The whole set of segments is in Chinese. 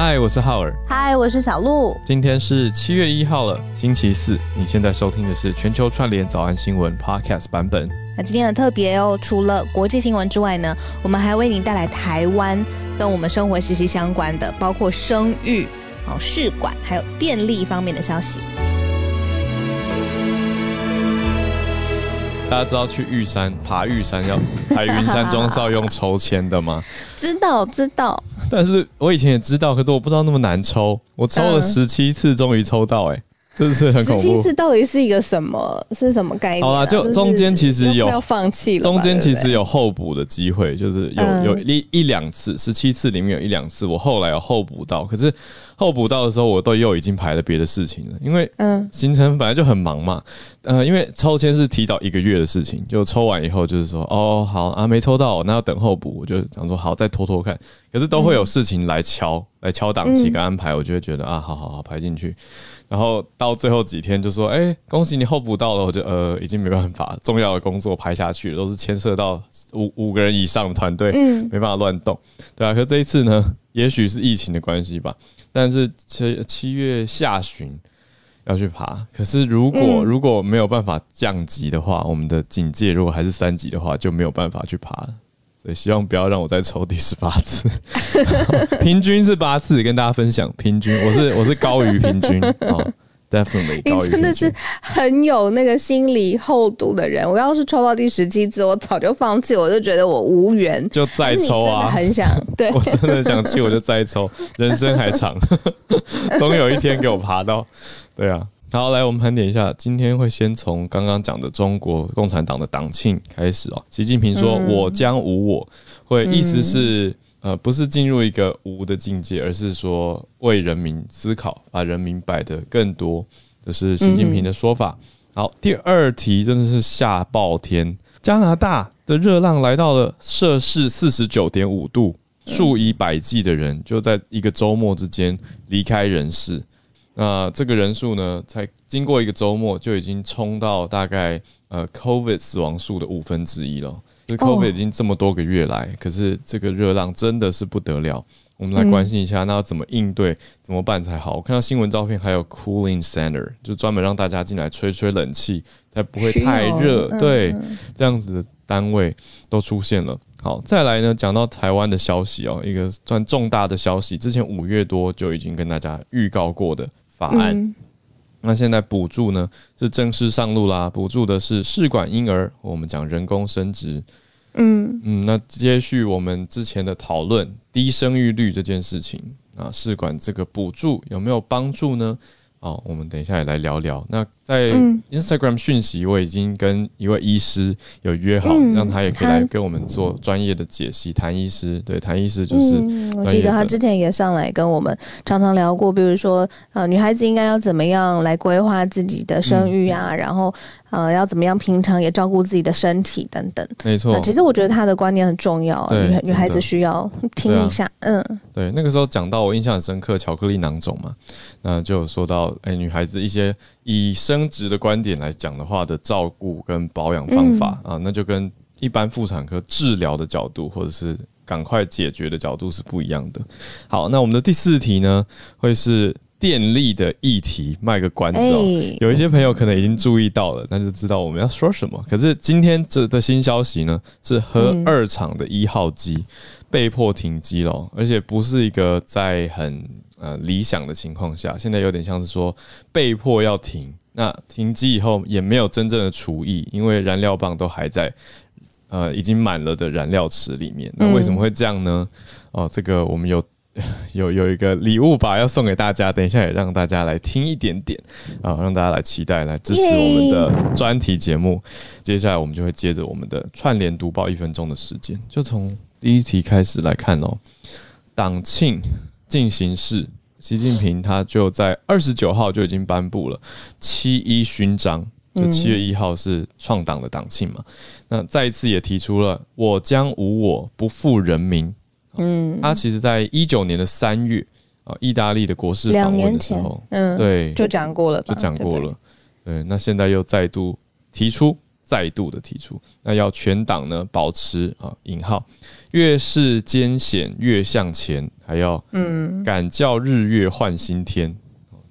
嗨，我是浩尔。嗨，我是小鹿。今天是七月一号了，星期四。你现在收听的是全球串联早安新闻 Podcast 版本。那今天很特别哦，除了国际新闻之外呢，我们还为您带来台湾跟我们生活息息相关的，包括生育、哦试管还有电力方面的消息。大家知道去玉山爬玉山要 海云山庄是要用抽签的吗？知道知道，但是我以前也知道，可是我不知道那么难抽。我抽了嗯十七次，终于抽到、哎，真的是很恐怖。十七次。到底是一个什么？是什么概念啊、好啦就中间其实有要要放弃了，中间其实有候补的机会，就是有嗯。有一一两次，十七次里面有一两次，我后来有候补到，可是候补到的时候，我都又已经排了别的事情了，因为嗯。行程本来就很忙嘛，呃，因为抽签是提早一个月的事情，就抽完以后就是说，哦，好啊，没抽到，那要等候补，我就想说好，再拖拖看，可是都会有事情来敲，来敲档期跟安排，我就会觉得啊，好好好，排进去，然后到最后几天就说，哎、恭喜你候补到了，我就呃已经没办法，重要的工作排下去了，都是牵涉到五五个人以上的团队，嗯。没办法乱动，对啊，可是这一次呢，也许是疫情的关系吧，但是七七月下旬要去爬，可是如果、嗯。如果没有办法降级的话，我们的警戒如果还是三级的话，就没有办法去爬了。所以希望不要让我再抽第十八次，平均是八次，跟大家分享。平均我是我是高于平均哦，definitely 高于平均。你真的是很有那个心理厚度的人。我要是抽到第十七次，我早就放弃，我就觉得我无缘。就再抽啊！很想对 我真的想去，我就再抽，人生还长，总有一天给我爬到。对啊，好，来我们盘点一下，今天会先从刚刚讲的中国共产党的党庆开始哦。习近平说：“嗯我将无我”，会意思是、呃，不是进入一个无的境界，而是说为人民思考，把人民摆得更多，这是习近平的说法。好，第二题真的是吓爆天，加拿大的热浪来到了摄氏四十九点五度，数以百计的人就在一个周末之间离开人世。那这个人数呢，才经过一个周末就已经冲到大概呃 COVID 死亡数的五分之一了。就是 COVID 已经这么多个月来，可是这个热浪真的是不得了。我们来关心一下，那要怎么应对，怎么办才好？我看到新闻照片，还有 cooling center，就专门让大家进来吹吹冷气，才不会太热。嗯对，这样子的单位都出现了。好，再来呢，讲到台湾的消息哦，一个算重大的消息，之前五月多就已经跟大家预告过的法案。嗯那现在补助呢是正式上路啦，补助的是试管婴儿，我们讲人工生殖。嗯嗯，那接续我们之前的讨论，低生育率这件事情啊，试管这个补助有没有帮助呢？哦，我们等一下也来聊聊。那在嗯。Instagram 讯息，我已经跟一位医师有约好，嗯让他也可以来跟我们做专业的解析。谭医师，对，谭医师就是嗯，我记得他之前也上来跟我们常常聊过，比如说呃，女孩子应该要怎么样来规划自己的生育啊，然后呃，要怎么样平常也照顾自己的身体等等。没错。那，其实我觉得他的观念很重要啊，女女孩子需要听一下，嗯。对，那个时候讲到我印象很深刻，巧克力囊肿嘛，那就有说到，哎、女孩子一些以生殖的观点来讲的话的照顾跟保养方法、啊，那就跟一般妇产科治疗的角度或者是赶快解决的角度是不一样的。好，那我们的第四题呢，会是电力的议题，卖个关子哦。哎有一些朋友可能已经注意到了，那就知道我们要说什么。可是今天这的新消息呢，是核二厂的一号机被迫停机了，而且不是一个在很呃理想的情况下，现在有点像是说被迫要停。那停机以后也没有真正的除役，因为燃料棒都还在呃已经满了的燃料池里面。那为什么会这样呢？哦，这个我们有 有有一个礼物吧，要送给大家，等一下也让大家来听一点点啊，让大家来期待，来支持我们的专题节目。接下来我们就会接着我们的串联读报一分钟的时间，就从第一题开始来看哦。党庆进行式，习近平他就在二十九号就已经颁布了七一勋章。就七月一号是创党的党庆嘛，那再一次也提出了“我将无我，不负人民”嗯，他其实在一九年的三月啊，意大利的国事两访问的时候，，嗯，对，就讲过了吧，就讲过对不对。了。对，那现在又再度提出再度的提出，那要全党呢保持啊引号，越是艰险越向前，还要嗯敢叫日月换新天，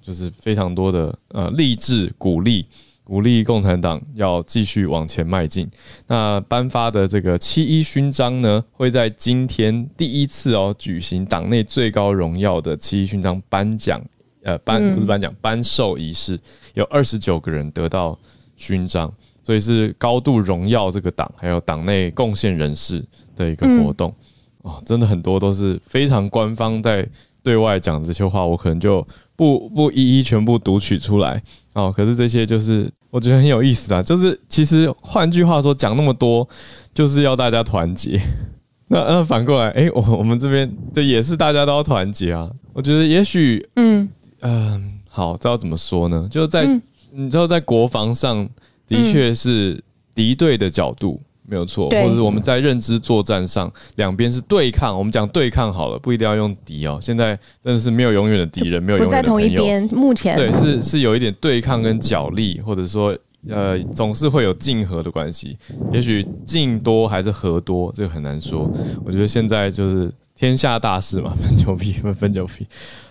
就是非常多的呃励志鼓励。鼓励共产党要继续往前迈进。那颁发的这个七一勋章呢，会在今天第一次哦举行党内最高荣耀的七一勋章颁奖，呃，颁不是颁奖，颁授仪式，有二十九个人得到勋章，所以是高度荣耀这个党还有党内贡献人士的一个活动。哦，真的很多都是非常官方在对外讲这些话，我可能就不不一一全部读取出来。哦，可是这些就是我觉得很有意思啊，就是其实换句话说讲那么多，就是要大家团结。那那反过来，哎，我我们这边这也是大家都要团结啊。我觉得也许，嗯嗯，好，这要怎么说呢？就在你知道在国防上的确是敌对的角度。没有错，或者是我们在认知作战上，两边是对抗。我们讲对抗好了，不一定要用敌哦。现在真的是没有永远的敌人，没有永远的朋友。目前对是是有一点对抗跟角力，或者说呃总是会有竞合的关系。也许竞多还是和多，这个很难说。我觉得现在就是天下大事嘛，分久必分，分久必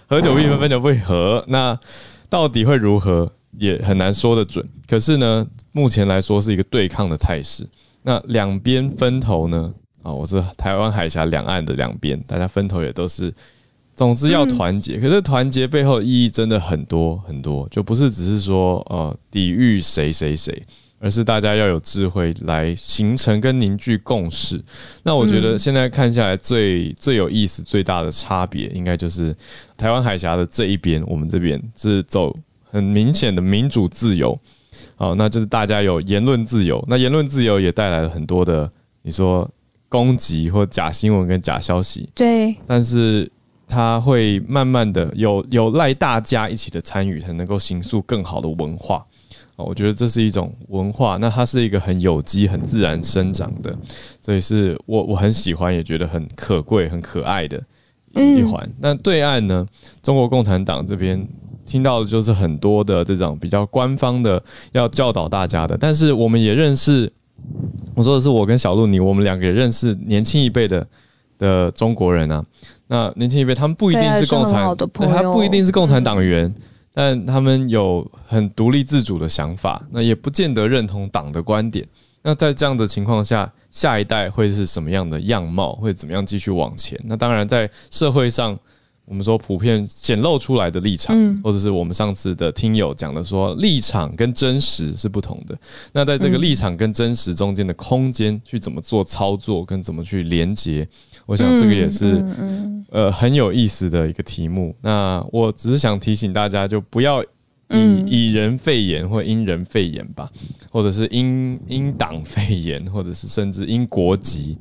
合，久必分，分久必合。那到底会如何，也很难说得准。可是呢，目前来说是一个对抗的态势。那两边分头呢？啊，我是台湾海峡两岸的两边，大家分头也都是，总之要团结。可是团结背后意义真的很多很多，就不是只是说呃抵御谁谁谁，而是大家要有智慧来形成跟凝聚共识。那我觉得现在看下来最最有意思、最大的差别，应该就是台湾海峡的这一边，我们这边是走很明显的民主自由。好，那就是大家有言论自由，那言论自由也带来了很多的，你说攻击或假新闻跟假消息，对，但是它会慢慢的有有赖大家一起的参与，才能够形塑更好的文化。哦，我觉得这是一种文化，那它是一个很有机、很自然生长的，所以是我我很喜欢，也觉得很可贵、很可爱的一环。那对岸呢，中国共产党这边。听到的就是很多的这种比较官方的要教导大家的，但是我们也认识，我说的是我跟小鹿你，我们两个也认识年轻一辈的的中国人啊。那年轻一辈他们不一定是共产，对他不一定是共产党员，但他们有很独立自主的想法，那也不见得认同党的观点。那在这样的情况下，下一代会是什么样的样貌？会怎么样继续往前？那当然在社会上。我们说普遍显露出来的立场，或者是我们上次的听友讲的说立场跟真实是不同的。那在这个立场跟真实中间的空间，去怎么做操作，跟怎么去连接，我想这个也是呃很有意思的一个题目。那我只是想提醒大家，就不要以以人肺炎或因人肺炎吧，或者是因因党肺炎，或者是甚至因国籍。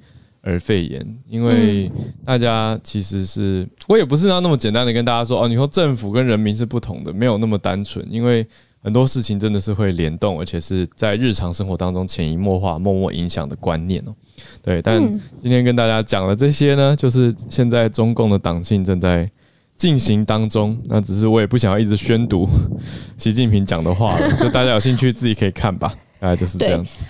而肺炎，因为大家其实是我也不是要那么简单的跟大家说哦，你说政府跟人民是不同的，没有那么单纯，因为很多事情真的是会联动，而且是在日常生活当中潜移默化、默默影响的观念哦。对，但今天跟大家讲的这些呢，就是现在中共的党庆正在进行当中，那只是我也不想要一直宣读 习近平讲的话了，就大家有兴趣自己可以看吧，大概就是这样子。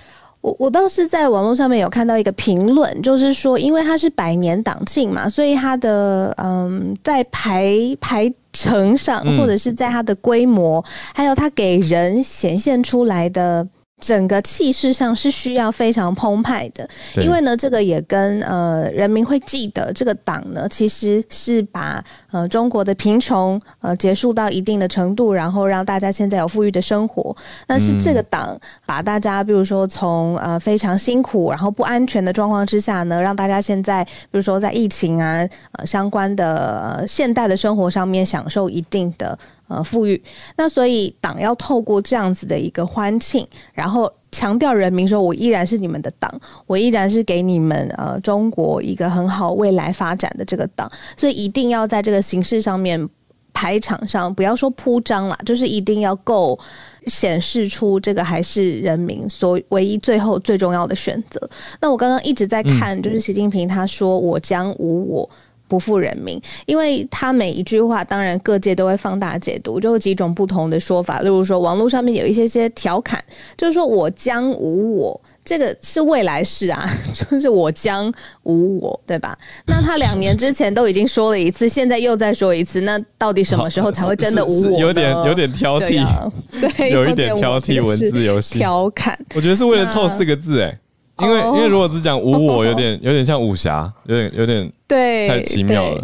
我我倒是在网络上面有看到一个评论，就是说，因为它是百年党庆嘛，所以它的嗯，在排排程上，或者是在它的规模，还有它给人显现出来的。整个气势上是需要非常澎湃的，因为呢，这个也跟呃人民会记得这个党呢，其实是把呃中国的贫穷呃结束到一定的程度，然后让大家现在有富裕的生活。但是这个党把大家，比如说从呃非常辛苦然后不安全的状况之下呢，让大家现在比如说在疫情啊呃相关的现代的生活上面享受一定的。呃，富裕，那所以党要透过这样子的一个欢庆，然后强调人民说，我依然是你们的党，我依然是给你们呃中国一个很好未来发展的这个党，所以一定要在这个形式上面排场上，不要说铺张了，就是一定要够显示出这个还是人民所唯一最后最重要的选择。那我刚刚一直在看，就是习近平他说我将无我。不负人民，因为他每一句话，当然各界都会放大解读，就有几种不同的说法。例如说，网络上面有一些些调侃，就是说我将无我，这个是未来式啊，就是我将无我，对吧？那他两年之前都已经说了一次，现在又再说一次，那到底什么时候才会真的无我？有 点有点挑剔，对，有一点挑剔文字游戏调侃。我觉得是为了凑四个字，哎。因为因为如果只讲无我，有点 有点像武侠，有点有点对，太奇妙了。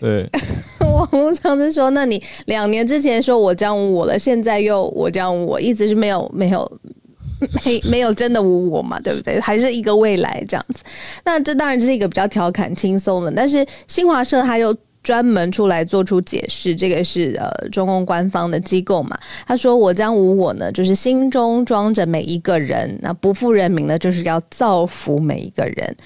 对，网络上是说，那你两年之前说我将无我了，现在又我将无我，意思是没有没有没没有真的无我嘛，对不对？还是一个未来这样子。那这当然是一个比较调侃轻松的，但是新华社他又。专门出来做出解释，这个是呃中共官方的机构嘛？他说：“我将无我呢，就是心中装着每一个人，那不负人民呢，就是要造福每一个人。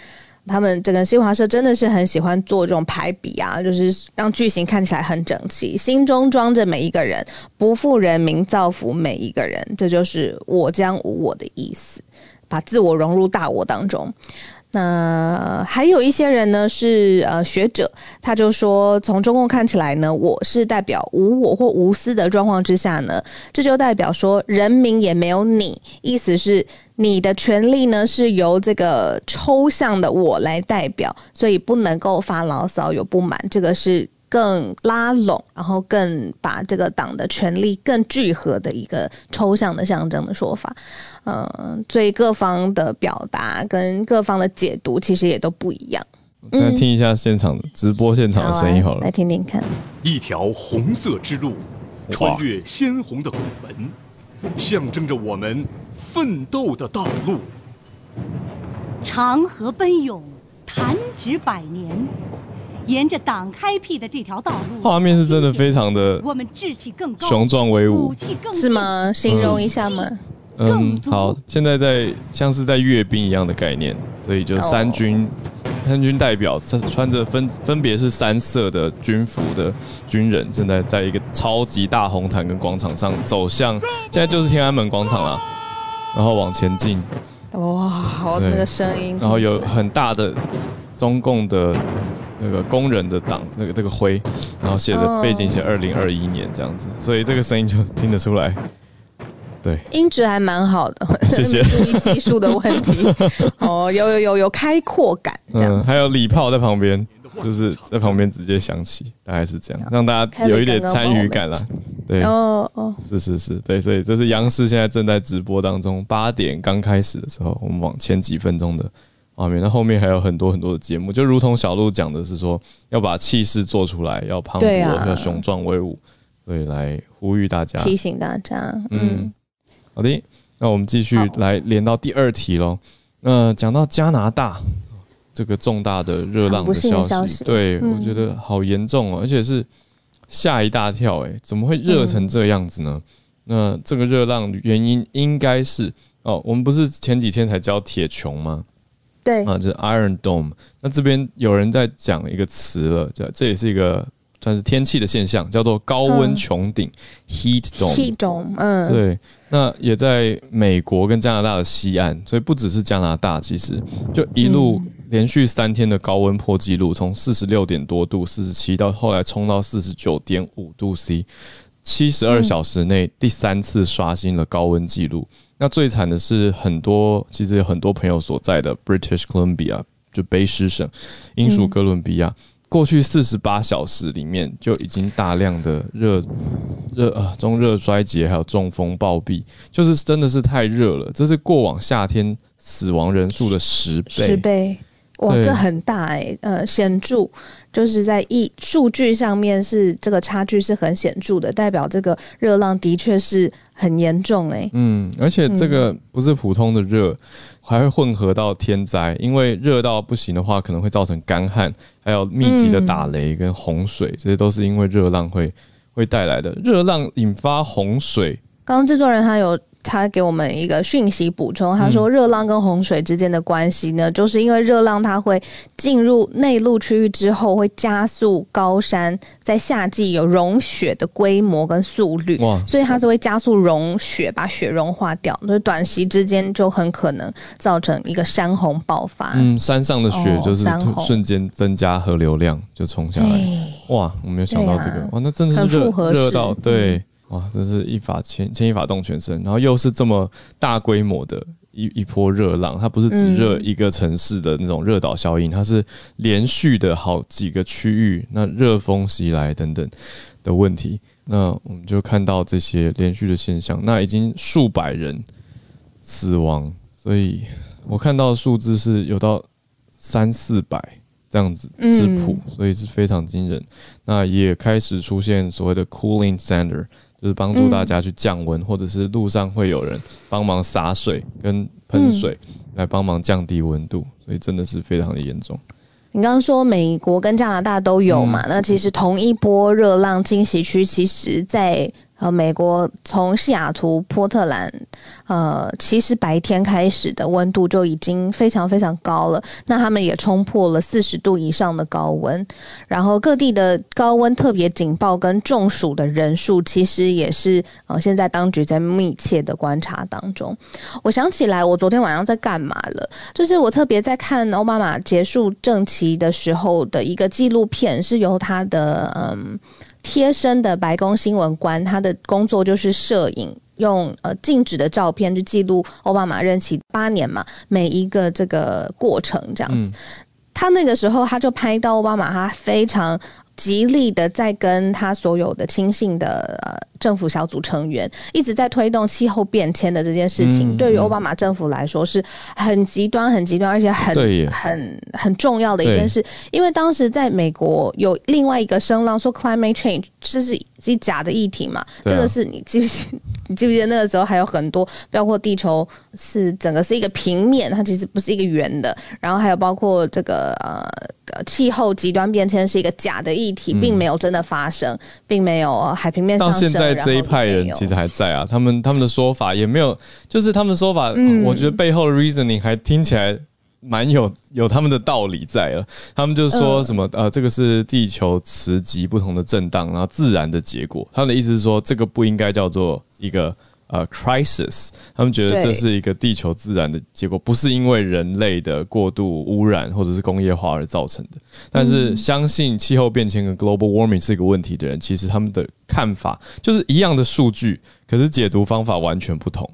他们这个新华社真的是很喜欢做这种排比啊，就是让句型看起来很整齐。心中装着每一个人，不负人民，造福每一个人，这就是我将无我的意思，把自我融入大我当中。”那还有一些人呢，是呃学者，他就说，从中共看起来呢，我是代表无我或无私的状况之下呢，这就代表说人民也没有你，意思是你的权利呢是由这个抽象的我来代表，所以不能够发牢骚有不满，这个是。更拉拢，然后更把这个党的权力更聚合的一个抽象的象征的说法，嗯，所以各方的表达跟各方的解读其实也都不一样。再听一下现场直播现场的声音好了，来听听看。一条红色之路，穿越鲜红的古门，象征着我们奋斗的道路。长河奔涌，弹指百年。沿着党开辟的这条道路，画面是真的非常的，我们志气更高，雄壮威武，是吗？形容一下吗？嗯，好，现在在像是在阅兵一样的概念，所以就三军，三军代表穿着分分别是三色的军服的军人，正在在一个超级大红毯跟广场上走向，现在就是天安门广场了，然后往前进，哇，好那个声音，然后有很大的中共的。那个工人的党，那个这个徽，然后写的背景写二零二一年这样子，所以这个声音就听得出来。对，音质还蛮好的，谢谢。注意技术的问题。哦，有有有有开阔感，嗯，还有礼炮在旁边，就是在旁边直接响起，大概是这样，让大家有一点参与感啦。对，哦哦，是是是，对，所以这是央视现在正在直播当中，八点刚开始的时候，我们往前几分钟的。画面，那后面还有很多很多的节目，就如同小鹿讲的是说，要把气势做出来，要磅礴，要雄壮威武，所以来呼吁大家，提醒大家。嗯，好的，那我们继续来连到第二题喽。那讲到加拿大这个重大的热浪的消息，对我觉得好严重哦，而且是吓一大跳，哎，怎么会热成这样子呢？那这个热浪原因应该是哦，我们不是前几天才教铁穹吗？对啊，就是 Iron Dome。那这边有人在讲一个词了，叫这也是一个算是天气的现象，叫做高温穹顶 （Heat Dome）。Heat Dome，嗯，对。那也在美国跟加拿大的西岸，所以不只是加拿大，其实就一路连续三天的高温破纪录，从四十六点多度、四十七到后来冲到四十九点五度 C，七十二小时内第三次刷新了高温记录。那最惨的是，很多其实有很多朋友所在的 British Columbia 就卑诗省，英属哥伦比亚，过去四十八小时里面就已经大量的热热啊中热衰竭，还有中风暴毙，就是真的是太热了，这是过往夏天死亡人数的十倍。十倍。哇，这很大哎，呃，显著，就是在一数据上面是这个差距是很显著的，代表这个热浪的确是很严重哎。嗯，而且这个不是普通的热，还会混合到天灾，因为热到不行的话，可能会造成干旱，还有密集的打雷跟洪水，这些都是因为热浪会会带来的。热浪引发洪水，刚刚制作人他有。他给我们一个讯息补充，他说热浪跟洪水之间的关系呢，就是因为热浪它会进入内陆区域之后，会加速高山在夏季有融雪的规模跟速率，所以它是会加速融雪，把雪融化掉，所以短期之间就很可能造成一个山洪爆发。嗯，山上的雪就是瞬间增加河流量就冲下来。哇，我没有想到这个，哇，那真的是热热到对。哇，真是一法牵牵一发动全身，然后又是这么大规模的一一波热浪，它不是只热一个城市的那种热岛效应，它是连续的好几个区域，那热风袭来等等的问题，那我们就看到这些连续的现象，那已经数百人死亡，所以我看到数字是有到三四百这样子质谱，所以是非常惊人。那也开始出现所谓的 cooling center。就是帮助大家去降温，或者是路上会有人帮忙洒水跟喷水来帮忙降低温度，所以真的是非常的严重。你刚刚说美国跟加拿大都有嘛？那其实同一波热浪侵袭区，其实在。呃，美国从西雅图、波特兰，呃，其实白天开始的温度就已经非常非常高了。那他们也冲破了四十度以上的高温，然后各地的高温特别警报跟中暑的人数，其实也是呃，现在当局在密切的观察当中。我想起来，我昨天晚上在干嘛了？就是我特别在看奥巴马结束政期的时候的一个纪录片，是由他的嗯。贴身的白宫新闻官，他的工作就是摄影，用呃静止的照片去记录奥巴马任期八年嘛，每一个这个过程这样子。他那个时候他就拍到奥巴马，他非常。极力的在跟他所有的亲信的呃政府小组成员一直在推动气候变迁的这件事情，对于奥巴马政府来说是很极端、很极端，而且很很很重要的一件事。因为当时在美国有另外一个声浪说 climate change 这是是假的议题嘛？这个是你记不记？你记不记得那个时候还有很多，包括地球是整个是一个平面，它其实不是一个圆的。然后还有包括这个呃气候极端变迁是一个假的议题，并没有真的发生，并没有海平面上升。到现在这一派人其实还在啊，他们他们的说法也没有，就是他们的说法，我觉得背后的 reasoning 还听起来蛮有有他们的道理在了。他们就说什么呃，这个是地球磁极不同的震荡，然后自然的结果。他们的意思是说，这个不应该叫做一个。呃，crisis，他们觉得这是一个地球自然的结果，不是因为人类的过度污染或者是工业化而造成的。但是，相信气候变迁跟 global warming 是一个问题的人，其实他们的看法就是一样的数据，可是解读方法完全不同。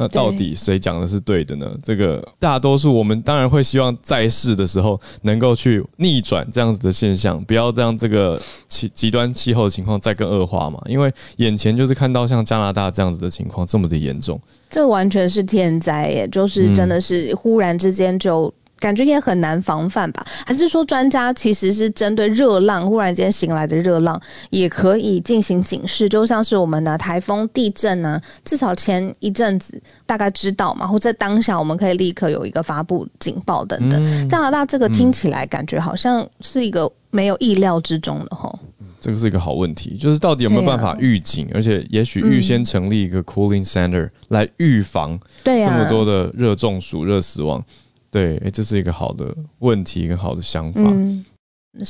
那到底谁讲的是对的呢？这个大多数我们当然会希望在世的时候能够去逆转这样子的现象，不要让这个气极端气候的情况再更恶化嘛。因为眼前就是看到像加拿大这样子的情况这么的严重，这完全是天灾，耶就是真的是忽然之间就。感觉也很难防范吧？还是说专家其实是针对热浪忽然间醒来的热浪，也可以进行警示？就像是我们的台风、地震呢，至少前一阵子大概知道嘛，或在当下我们可以立刻有一个发布警报等等。加拿大这个听起来感觉好像是一个没有意料之中的哈。这个是一个好问题，就是到底有没有办法预警，而且也许预先成立一个 cooling center 来预防这么多的热中暑、热死亡。对，哎，这是一个好的问题，一个好的想法。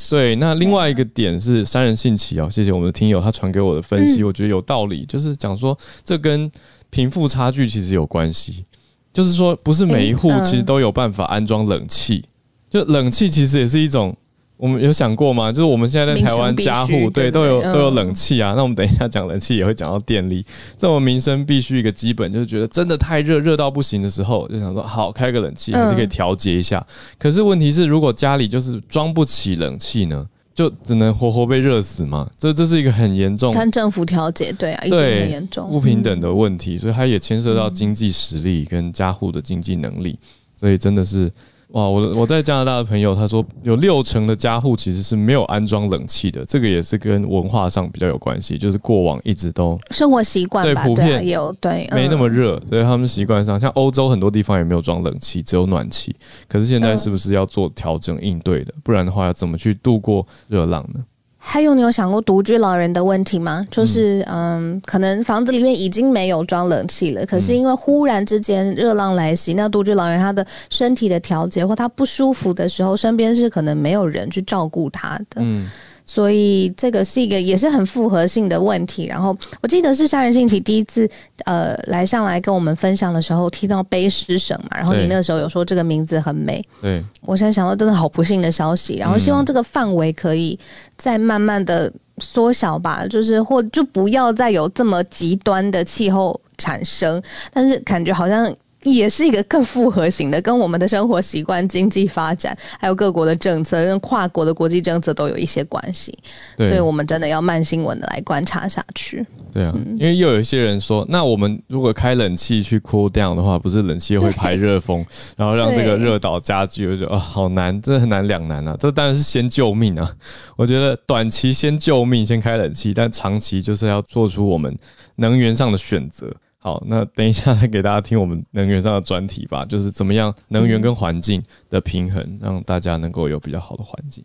对，那另外一个点是三人兴起哦，谢谢我们的听友，他传给我的分析，我觉得有道理，就是讲说这跟贫富差距其实有关系，就是说不是每一户其实都有办法安装冷气，就冷气其实也是一种。我们有想过吗？就是我们现在在台湾家户对都有都有冷气啊。那我们等一下讲冷气也会讲到电力，这种民生必须一个基本，就是觉得真的太热热到不行的时候，就想说好开个冷气还是可以调节一下。可是问题是，如果家里就是装不起冷气呢，就只能活活被热死嘛？这这是一个很严重，看政府调节对啊，对很严重不平等的问题，所以它也牵涉到经济实力跟家户的经济能力，所以真的是。哇，我我在加拿大的朋友他说，有六成的家户其实是没有安装冷气的，这个也是跟文化上比较有关系，就是过往一直都生活习惯对普遍有对没那么热，所以他们习惯上，像欧洲很多地方也没有装冷气，只有暖气。可是现在是不是要做调整应对的？不然的话，要怎么去度过热浪呢？还有，你有想过独居老人的问题吗？就是嗯，可能房子里面已经没有装冷气了，可是因为忽然之间热浪来袭，那独居老人他的身体的调节或他不舒服的时候，身边是可能没有人去照顾他的。嗯。所以这个是一个也是很复合性的问题。然后我记得是杀人信体第一次呃来上来跟我们分享的时候，提到卑诗省嘛。然后你那个时候有说这个名字很美。对，我现在想到真的好不幸的消息。然后希望这个范围可以再慢慢的缩小吧，就是或就不要再有这么极端的气候产生。但是感觉好像。也是一个更复合型的，跟我们的生活习惯、经济发展，还有各国的政策，跟跨国的国际政策都有一些关系。所以我们真的要慢新闻的来观察下去。对啊，因为又有一些人说，那我们如果开冷气去 cool down 的话，不是冷气会排热风，然后让这个热岛加剧，我觉得啊，好难，真的很难两难啊。这当然是先救命啊。我觉得短期先救命，先开冷气，但长期就是要做出我们能源上的选择。好，那等一下再给大家听我们能源上的专题吧，就是怎么样能源跟环境的平衡，让大家能够有比较好的环境。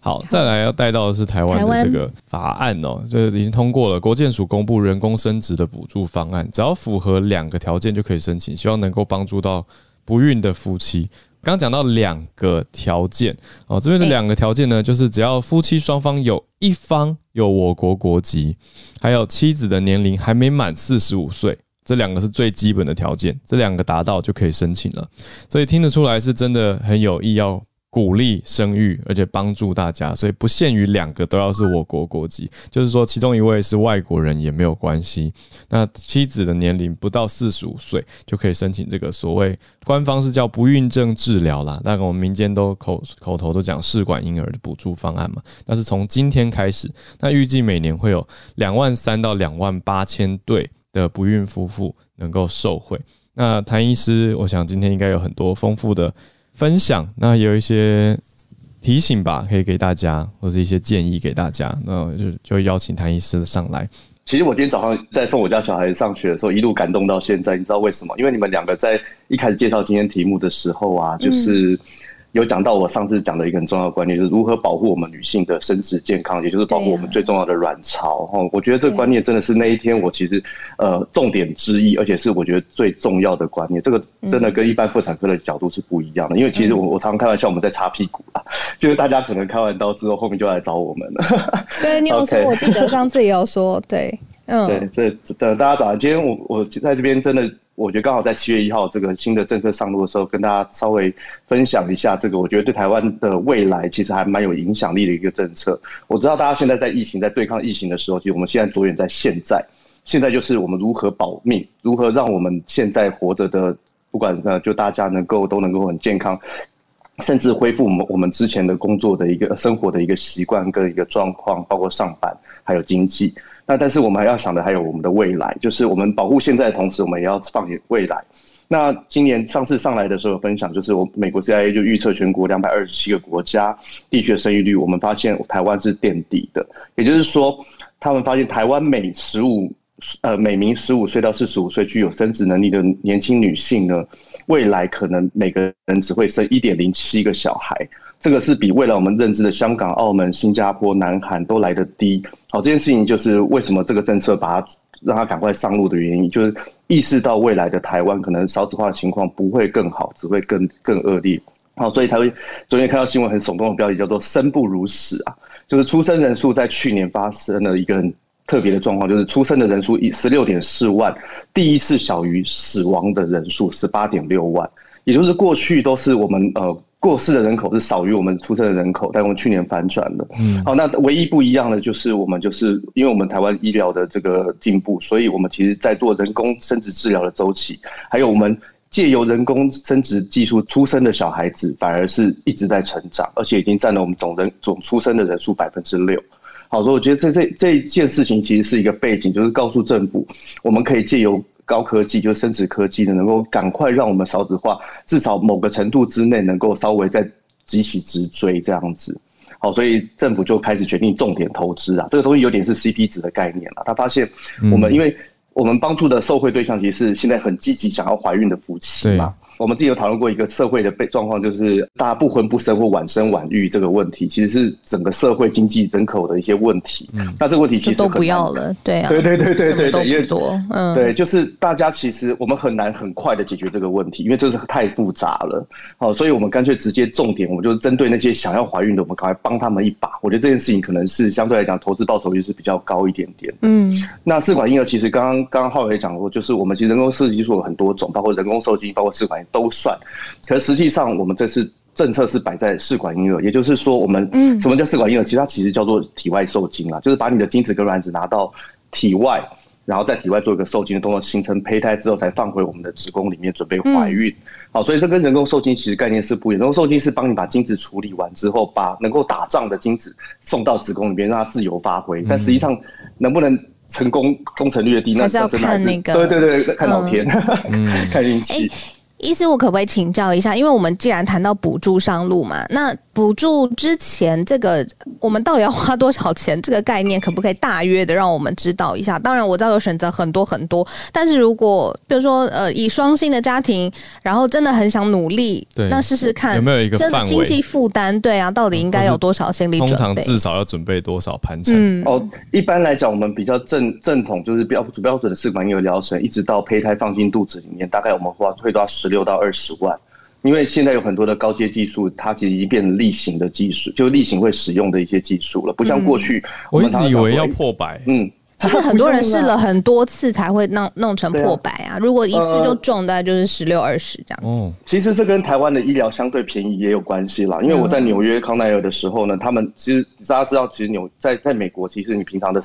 好，再来要带到的是台湾的这个法案哦，这已经通过了，国建署公布人工生殖的补助方案，只要符合两个条件就可以申请，希望能够帮助到不孕的夫妻。刚讲到两个条件哦，这边的两个条件呢，就是只要夫妻双方有一方有我国国籍，还有妻子的年龄还没满四十五岁。这两个是最基本的条件，这两个达到就可以申请了，所以听得出来是真的很有意要鼓励生育，而且帮助大家，所以不限于两个都要是我国国籍，就是说其中一位是外国人也没有关系。那妻子的年龄不到四十五岁就可以申请这个所谓官方是叫不孕症治疗啦，但我们民间都口口头都讲试管婴儿的补助方案嘛。那是从今天开始，那预计每年会有两万三到两万八千对。的不孕夫妇能够受惠。那谭医师，我想今天应该有很多丰富的分享，那有一些提醒吧，可以给大家，或者一些建议给大家。那就就邀请谭医师上来。其实我今天早上在送我家小孩上学的时候，一路感动到现在，你知道为什么？因为你们两个在一开始介绍今天题目的时候啊，就是。有讲到我上次讲的一个很重要的观念，就是如何保护我们女性的生殖健康，也就是保护我们最重要的卵巢。哈，我觉得这个观念真的是那一天我其实呃重点之一，而且是我觉得最重要的观念。这个真的跟一般妇产科的角度是不一样的，因为其实我我常常开玩笑，我们在擦屁股啦，就是大家可能开完刀之后，后面就来找我们了。对你有说，我记得上次也有说，对，嗯，对，这等大家早上，今天我我在这边真的。我觉得刚好在七月一号这个新的政策上路的时候，跟大家稍微分享一下这个，我觉得对台湾的未来其实还蛮有影响力的一个政策。我知道大家现在在疫情在对抗疫情的时候，其实我们现在着眼在现在，现在就是我们如何保命，如何让我们现在活着的，不管呃就大家能够都能够很健康，甚至恢复我们我们之前的工作的一个生活的一个习惯跟一个状况，包括上班还有经济。那但是我们还要想的还有我们的未来，就是我们保护现在的同时，我们也要放眼未来。那今年上次上来的时候分享，就是我美国 CIA 就预测全国两百二十七个国家地区的生育率，我们发现台湾是垫底的。也就是说，他们发现台湾每十五呃每名十五岁到四十五岁具有生殖能力的年轻女性呢，未来可能每个人只会生一点零七个小孩。这个是比未来我们认知的香港、澳门、新加坡、南韩都来得低。好，这件事情就是为什么这个政策把它让它赶快上路的原因，就是意识到未来的台湾可能少子化的情况不会更好，只会更更恶劣。好，所以才会昨天看到新闻很耸动的标题叫做“生不如死”啊，就是出生人数在去年发生了一个很特别的状况，就是出生的人数一十六点四万，第一次小于死亡的人数十八点六万，也就是过去都是我们呃。过世的人口是少于我们出生的人口，但我们去年反转了。嗯，好，那唯一不一样的就是我们就是因为我们台湾医疗的这个进步，所以我们其实在做人工生殖治疗的周期，还有我们借由人工生殖技术出生的小孩子，反而是一直在成长，而且已经占了我们总人总出生的人数百分之六。好，所以我觉得这这这一件事情其实是一个背景，就是告诉政府，我们可以借由。高科技就是生殖科技的，能够赶快让我们少子化，至少某个程度之内能够稍微再急起直追这样子。好，所以政府就开始决定重点投资啊，这个东西有点是 CP 值的概念了。他发现我们，因为我们帮助的受惠对象其实是现在很积极想要怀孕的夫妻嘛。我们自己有讨论过一个社会的被状况，就是大家不婚不生或晚生晚育这个问题，其实是整个社会经济人口的一些问题。嗯，那这个问题其实都不要了，对啊，对对对对对对，因为嗯，对，就是大家其实我们很难很快的解决这个问题，因为这是太复杂了。好，所以我们干脆直接重点，我们就是针对那些想要怀孕的，我们赶快帮他们一把。我觉得这件事情可能是相对来讲投资报酬率是比较高一点点。嗯，那试管婴儿其实刚刚刚刚浩伟讲过，就是我们其实人工设计技术有很多种，包括人工受精，包括试管都算。可实际上我们这次政策是摆在试管婴儿，也就是说我们嗯，什么叫试管婴儿？其实它其实叫做体外受精啊，就是把你的精子跟卵子拿到体外。然后在体外做一个受精的动作，形成胚胎之后，才放回我们的子宫里面准备怀孕。好，所以这跟人工受精其实概念是不一样。人工受精是帮你把精子处理完之后，把能够打仗的精子送到子宫里面，让它自由发挥。但实际上能不能成功，工程率的低，那是要看那个，对对对，看老天，看运气。意思，我可不可以请教一下？因为我们既然谈到补助上路嘛，那补助之前这个我们到底要花多少钱？这个概念可不可以大约的让我们知道一下？当然我知道有选择很多很多，但是如果比如说呃以双薪的家庭，然后真的很想努力，对，那试试看有没有一个范围经济负担？对啊，到底应该有多少心理准备？通常至少要准备多少盘缠？哦，一般来讲，我们比较正正统就是标标准的试管婴儿疗程，一直到胚胎放进肚子里面，大概我们花会到十。十六到二十万，因为现在有很多的高阶技术，它其实已经变成例行的技术，就例行会使用的一些技术了，不像过去我一直以为要破百，嗯。这个很多人试了很多次才会弄弄成破百啊！如果一次就中，大概就是十六二十这样子。其实这跟台湾的医疗相对便宜也有关系啦。因为我在纽约康奈尔的时候呢，他们其实大家知道，其实纽在在美国，其实你平常的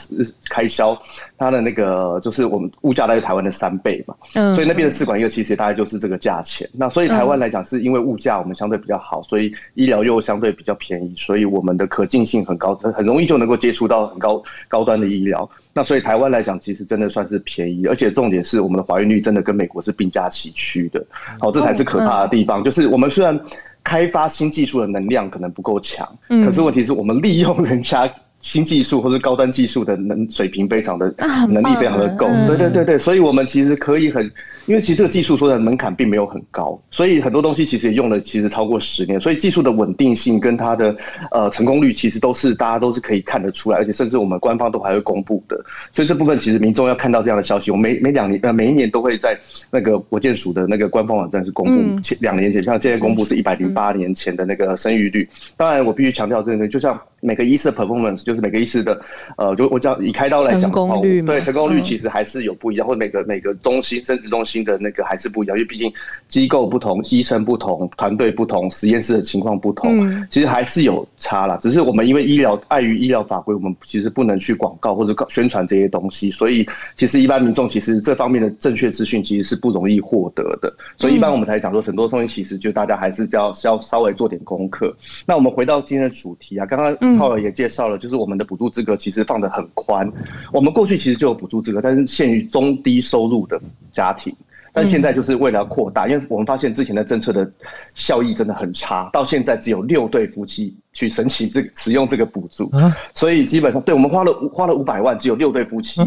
开销，它的那个就是我们物价大概台湾的三倍嘛。嗯。所以那边的试管婴儿其实大概就是这个价钱。那所以台湾来讲，是因为物价我们相对比较好，所以医疗又相对比较便宜，所以我们的可进性很高，很容易就能够接触到很高高端的医疗。那所以台湾来讲，其实真的算是便宜，而且重点是我们的怀孕率真的跟美国是并驾齐驱的。好，这才是可怕的地方。就是我们虽然开发新技术的能量可能不够强，可是问题是我们利用人家新技术或者高端技术的能水平非常的能力非常的够。对对对对，所以我们其实可以很。因为其实这个技术说的门槛并没有很高，所以很多东西其实也用了其实超过十年，所以技术的稳定性跟它的呃成功率其实都是大家都是可以看得出来，而且甚至我们官方都还会公布的。所以这部分其实民众要看到这样的消息，我每每两年呃每一年都会在那个国建署的那个官方网站是公布，前两年前像现在公布是一百零八年前的那个生育率。当然我必须强调这个，就像每个医师的 performance，就是每个医师的呃，就我讲以开刀来讲，成功率对成功率其实还是有不一样，或每个每个中心生殖中心。的那个还是不一样，因为毕竟机构不同，医生不同，团队不同，实验室的情况不同，其实还是有差啦。只是我们因为医疗碍于医疗法规，我们其实不能去广告或者宣传这些东西，所以其实一般民众其实这方面的正确资讯其实是不容易获得的。所以一般我们才讲说，很多东西其实就大家还是要要稍微做点功课。那我们回到今天的主题啊，刚刚浩尔也介绍了，就是我们的补助资格其实放得很宽。我们过去其实就有补助资格，但是限于中低收入的家庭。但现在就是为了要扩大，因为我们发现之前的政策的效益真的很差，到现在只有六对夫妻去申请这个使用这个补助，所以基本上对我们花了花了五百万，只有六对夫妻，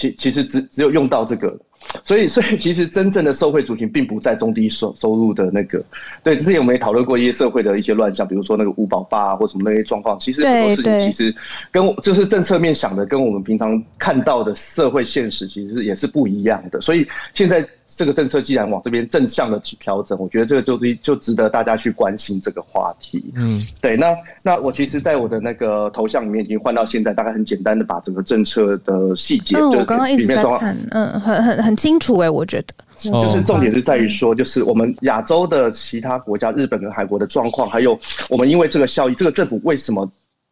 其其实只只有用到这个。所以，所以其实真正的社会族群并不在中低收收入的那个。对，之前我们也讨论过一些社会的一些乱象，比如说那个五保八啊或什么那些状况。其实很多事情其实跟就是政策面想的，跟我们平常看到的社会现实其实也是不一样的。所以现在。这个政策既然往这边正向的去调整，我觉得这个就是就值得大家去关心这个话题。嗯，对。那那我其实，在我的那个头像里面已经换到现在，大概很简单的把整个政策的细节，嗯，我刚刚一直在看，嗯，很很很清楚哎，我觉得，就是重点是在于说，就是我们亚洲的其他国家，日本跟韩国的状况，还有我们因为这个效益，这个政府为什么？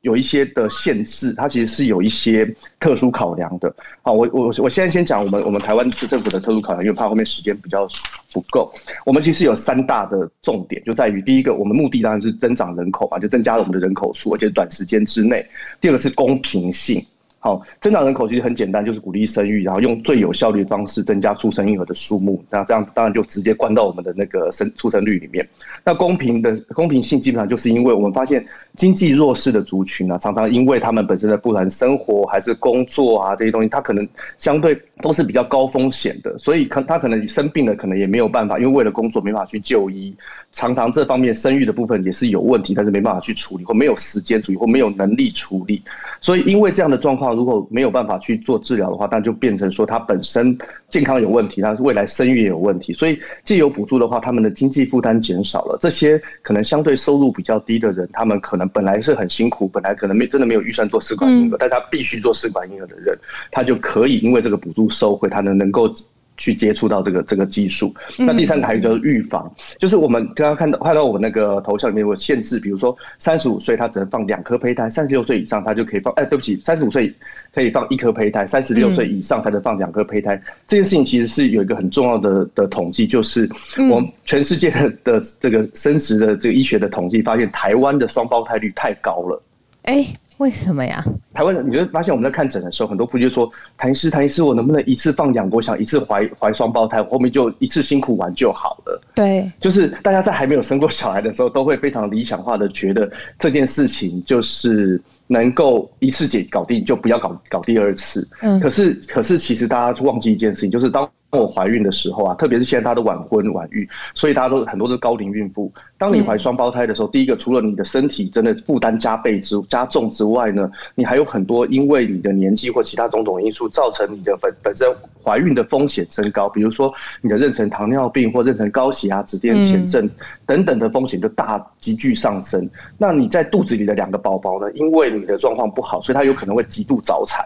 有一些的限制，它其实是有一些特殊考量的。好，我我我现在先讲我们我们台湾市政府的特殊考量，因为怕后面时间比较不够。我们其实有三大的重点，就在于第一个，我们目的当然是增长人口嘛，就增加了我们的人口数，而且短时间之内。第二个是公平性，好，增长人口其实很简单，就是鼓励生育，然后用最有效率的方式增加出生婴儿的数目，那这样当然就直接关到我们的那个生出生率里面。那公平的公平性基本上就是因为我们发现经济弱势的族群啊，常常因为他们本身的不管生活还是工作啊这些东西，他可能相对都是比较高风险的，所以可他可能生病了，可能也没有办法，因为为了工作没办法去就医，常常这方面生育的部分也是有问题，但是没办法去处理，或没有时间处理，或没有能力处理，所以因为这样的状况。如果没有办法去做治疗的话，那就变成说他本身健康有问题，他未来生育也有问题。所以既有补助的话，他们的经济负担减少了。这些可能相对收入比较低的人，他们可能本来是很辛苦，本来可能没真的没有预算做试管婴儿，但他必须做试管婴儿的人，他就可以因为这个补助收回，他能能够。去接触到这个这个技术，那第三个还有就是预防，就是我们刚刚看到看到我们那个头像里面有限制，比如说三十五岁他只能放两颗胚胎，三十六岁以上他就可以放，哎，对不起，三十五岁可以放一颗胚胎，三十六岁以上才能放两颗胚胎。这件事情其实是有一个很重要的的统计，就是我们全世界的的这个生殖的这个医学的统计发现，台湾的双胞胎率太高了。哎。为什么呀？台湾人，你会发现我们在看诊的时候，很多夫妻就说：“谭医师，谭医师，我能不能一次放两我想一次怀怀双胞胎，后面就一次辛苦完就好了。”对，就是大家在还没有生过小孩的时候，都会非常理想化的觉得这件事情就是能够一次解搞定，就不要搞搞第二次。嗯，可是可是其实大家忘记一件事情，就是当。我怀孕的时候啊，特别是现在大家都晚婚晚育，所以大家都很多是高龄孕妇。当你怀双胞胎的时候，第一个除了你的身体真的负担加倍之加重之外呢，你还有很多因为你的年纪或其他种种因素造成你的本本身怀孕的风险升高，比如说你的妊娠糖尿病或妊娠高血压、紫癜前症等等的风险就大急剧上升。那你在肚子里的两个宝宝呢，因为你的状况不好，所以他有可能会极度早产。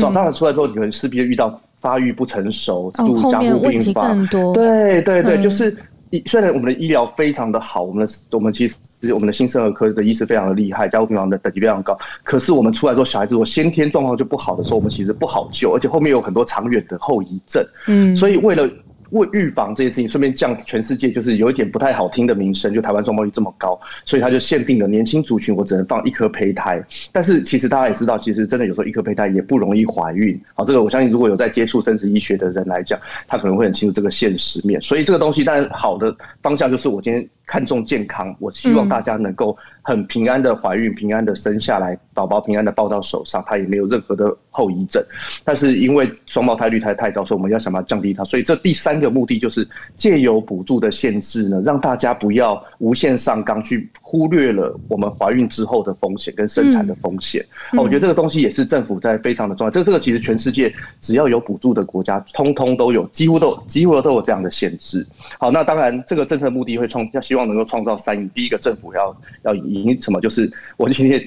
早产出来之后，你们势必遇到。发育不成熟，度加护病发，对对对，就是虽然我们的医疗非常的好，我们的我们其实我们的新生儿科的医师非常的厉害，加护病房的等级非常高，可是我们出来之后，小孩子如果先天状况就不好的时候，我们其实不好救，而且后面有很多长远的后遗症。嗯，所以为了。为预防这件事情，顺便降全世界就是有一点不太好听的名声，就台湾双胞率这么高，所以他就限定了年轻族群，我只能放一颗胚胎。但是其实大家也知道，其实真的有时候一颗胚胎也不容易怀孕。好，这个我相信如果有在接触生殖医学的人来讲，他可能会很清楚这个现实面。所以这个东西，当然好的方向就是我今天。看重健康，我希望大家能够很平安的怀孕，平安的生下来，宝宝平安的抱到手上，他也没有任何的后遗症。但是因为双胞胎率太太高，所以我们要想办法降低它。所以这第三个目的就是借由补助的限制呢，让大家不要无限上纲，去忽略了我们怀孕之后的风险跟生产的风险。我觉得这个东西也是政府在非常的重要。这这个其实全世界只要有补助的国家，通通都有，几乎都几乎都有这样的限制。好，那当然这个政策目的会创要希望。能够创造三亿，第一个政府要要赢什么？就是我今天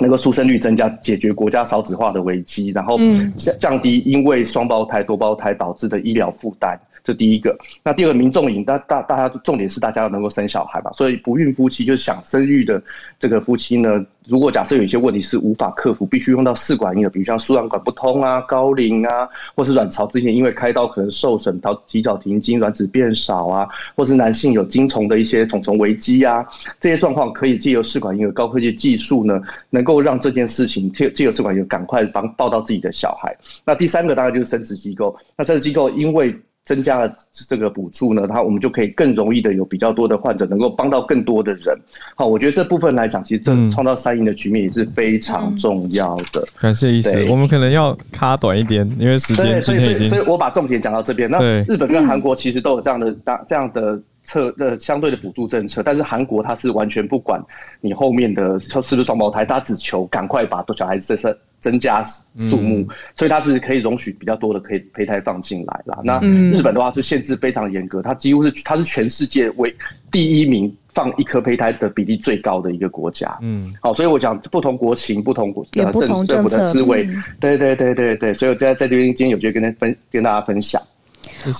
能够出生率增加，解决国家少子化的危机，然后降降低因为双胞胎、多胞胎导致的医疗负担。这第一个，那第二个民众赢，大大大家重点是大家要能够生小孩吧，所以不孕夫妻就是想生育的这个夫妻呢，如果假设有一些问题是无法克服，必须用到试管婴儿，比如像输卵管不通啊、高龄啊，或是卵巢之前因为开刀可能受损到提早停经、卵子变少啊，或是男性有精虫的一些虫虫危机啊，这些状况可以借由试管婴儿高科技技术呢，能够让这件事情借借由试管婴儿赶快帮抱到自己的小孩。那第三个大概就是生殖机构，那生殖机构因为增加了这个补助呢，它我们就可以更容易的有比较多的患者能够帮到更多的人。好，我觉得这部分来讲，其实这创造三赢的局面也是非常重要的。感谢医师，我们可能要卡短一点，因为时间所以所以。所以我把重点讲到这边。那日本跟韩国其实都有这样的大这样的。策的相对的补助政策，但是韩国它是完全不管你后面的是不是双胞胎，它只求赶快把小孩子增增加数目，所以它是可以容许比较多的可以胚胎放进来啦。那日本的话是限制非常严格，它几乎是它是全世界为第一名放一颗胚胎的比例最高的一个国家。嗯，好，所以我讲不同国情、不同国政政府的思维，对对对对对，所以我在在这边今天有机会跟分跟大家分享。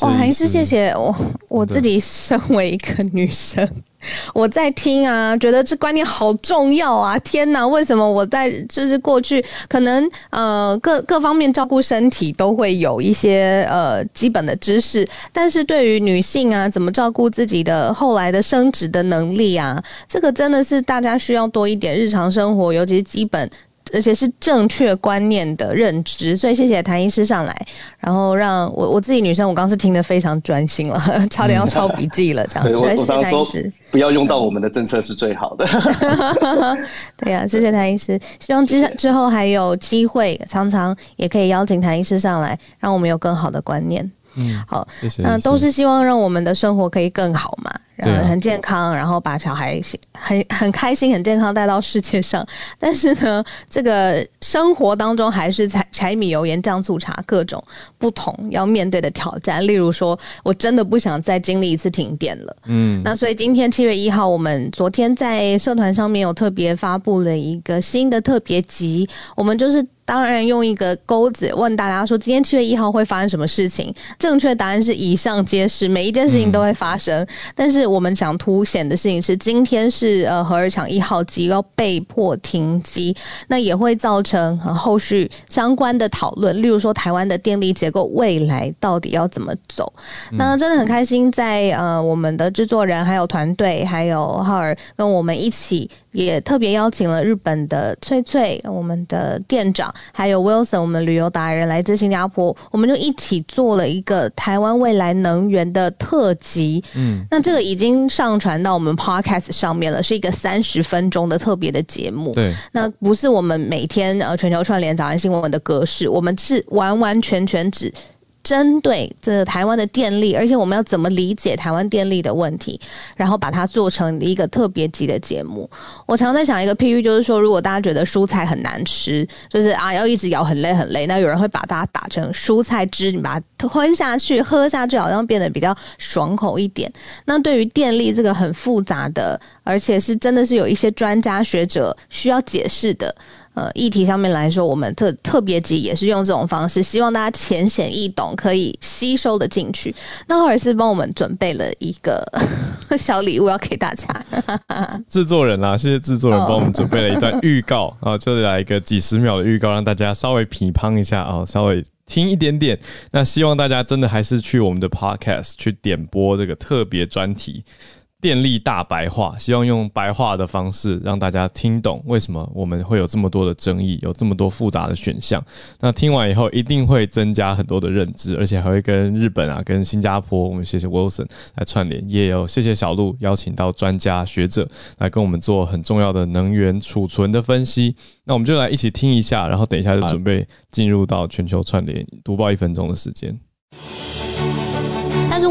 哇，还是谢谢我我自己身为一个女生，我在听啊，觉得这观念好重要啊！天哪，为什么我在就是过去可能呃各各方面照顾身体都会有一些呃基本的知识，但是对于女性啊，怎么照顾自己的后来的生殖的能力啊，这个真的是大家需要多一点日常生活，尤其是基本。而且是正确观念的认知。所以谢谢谭医师上来，然后让我我自己女生，我刚是听得非常专心了，差点要抄笔记了，这样子。我我常说不要用到我们的政策是最好的。对呀，谢谢谭医师，希望之之后还有机会，常常也可以邀请谭医师上来，让我们有更好的观念。嗯，好，谢谢。嗯，都是希望让我们的生活可以更好嘛，然后很健康，然后把小孩很很开心、很健康带到世界上。但是呢，这个生活当中还是柴柴米油盐酱醋茶各种不同要面对的挑战。例如说，我真的不想再经历一次停电了。嗯，那所以今天七月一号，我们昨天在社团上面有特别发布了一个新的特别集，我们就是。当然，用一个钩子问大家说，今天七月一号会发生什么事情？正确答案是以上皆是，每一件事情都会发生。但是我们想凸显的事情是，今天是呃核二厂一号机要被迫停机，那也会造成、呃、后续相关的讨论，例如说台湾的电力结构未来到底要怎么走。那真的很开心在，呃我们的制作人还有团队还有浩尔跟我们一起。也特别邀请了日本的翠翠，我们的店长，还有 Wilson，我们旅游达人来自新加坡，我们就一起做了一个台湾未来能源的特辑。嗯，那这个已经上传到我们 Podcast 上面了，是一个三十分钟的特别的节目。对，那不是我们每天呃全球串联早安新闻的格式，我们是完完全全只。针对这台湾的电力，而且我们要怎么理解台湾电力的问题，然后把它做成一个特别级的节目。我常在想一个譬喻，就是说，如果大家觉得蔬菜很难吃，就是啊要一直咬很累很累，那有人会把它打成蔬菜汁，你把它吞下去、喝下去，好像变得比较爽口一点。那对于电力这个很复杂的，而且是真的是有一些专家学者需要解释的。呃，议题上面来说，我们特特别集也是用这种方式，希望大家浅显易懂，可以吸收的进去。那霍尔斯帮我们准备了一个 小礼物要给大家，制作人啦，谢谢制作人帮我们准备了一段预告啊，就来一个几十秒的预告，让大家稍微批判一下啊，稍微听一点点。那希望大家真的还是去我们的 podcast 去点播这个特别专题。电力大白话，希望用白话的方式让大家听懂为什么我们会有这么多的争议，有这么多复杂的选项。那听完以后，一定会增加很多的认知，而且还会跟日本啊、跟新加坡，我们谢谢 Wilson 来串联，也有谢谢小鹿邀请到专家学者来跟我们做很重要的能源储存的分析。那我们就来一起听一下，然后等一下就准备进入到全球串联读报一分钟的时间。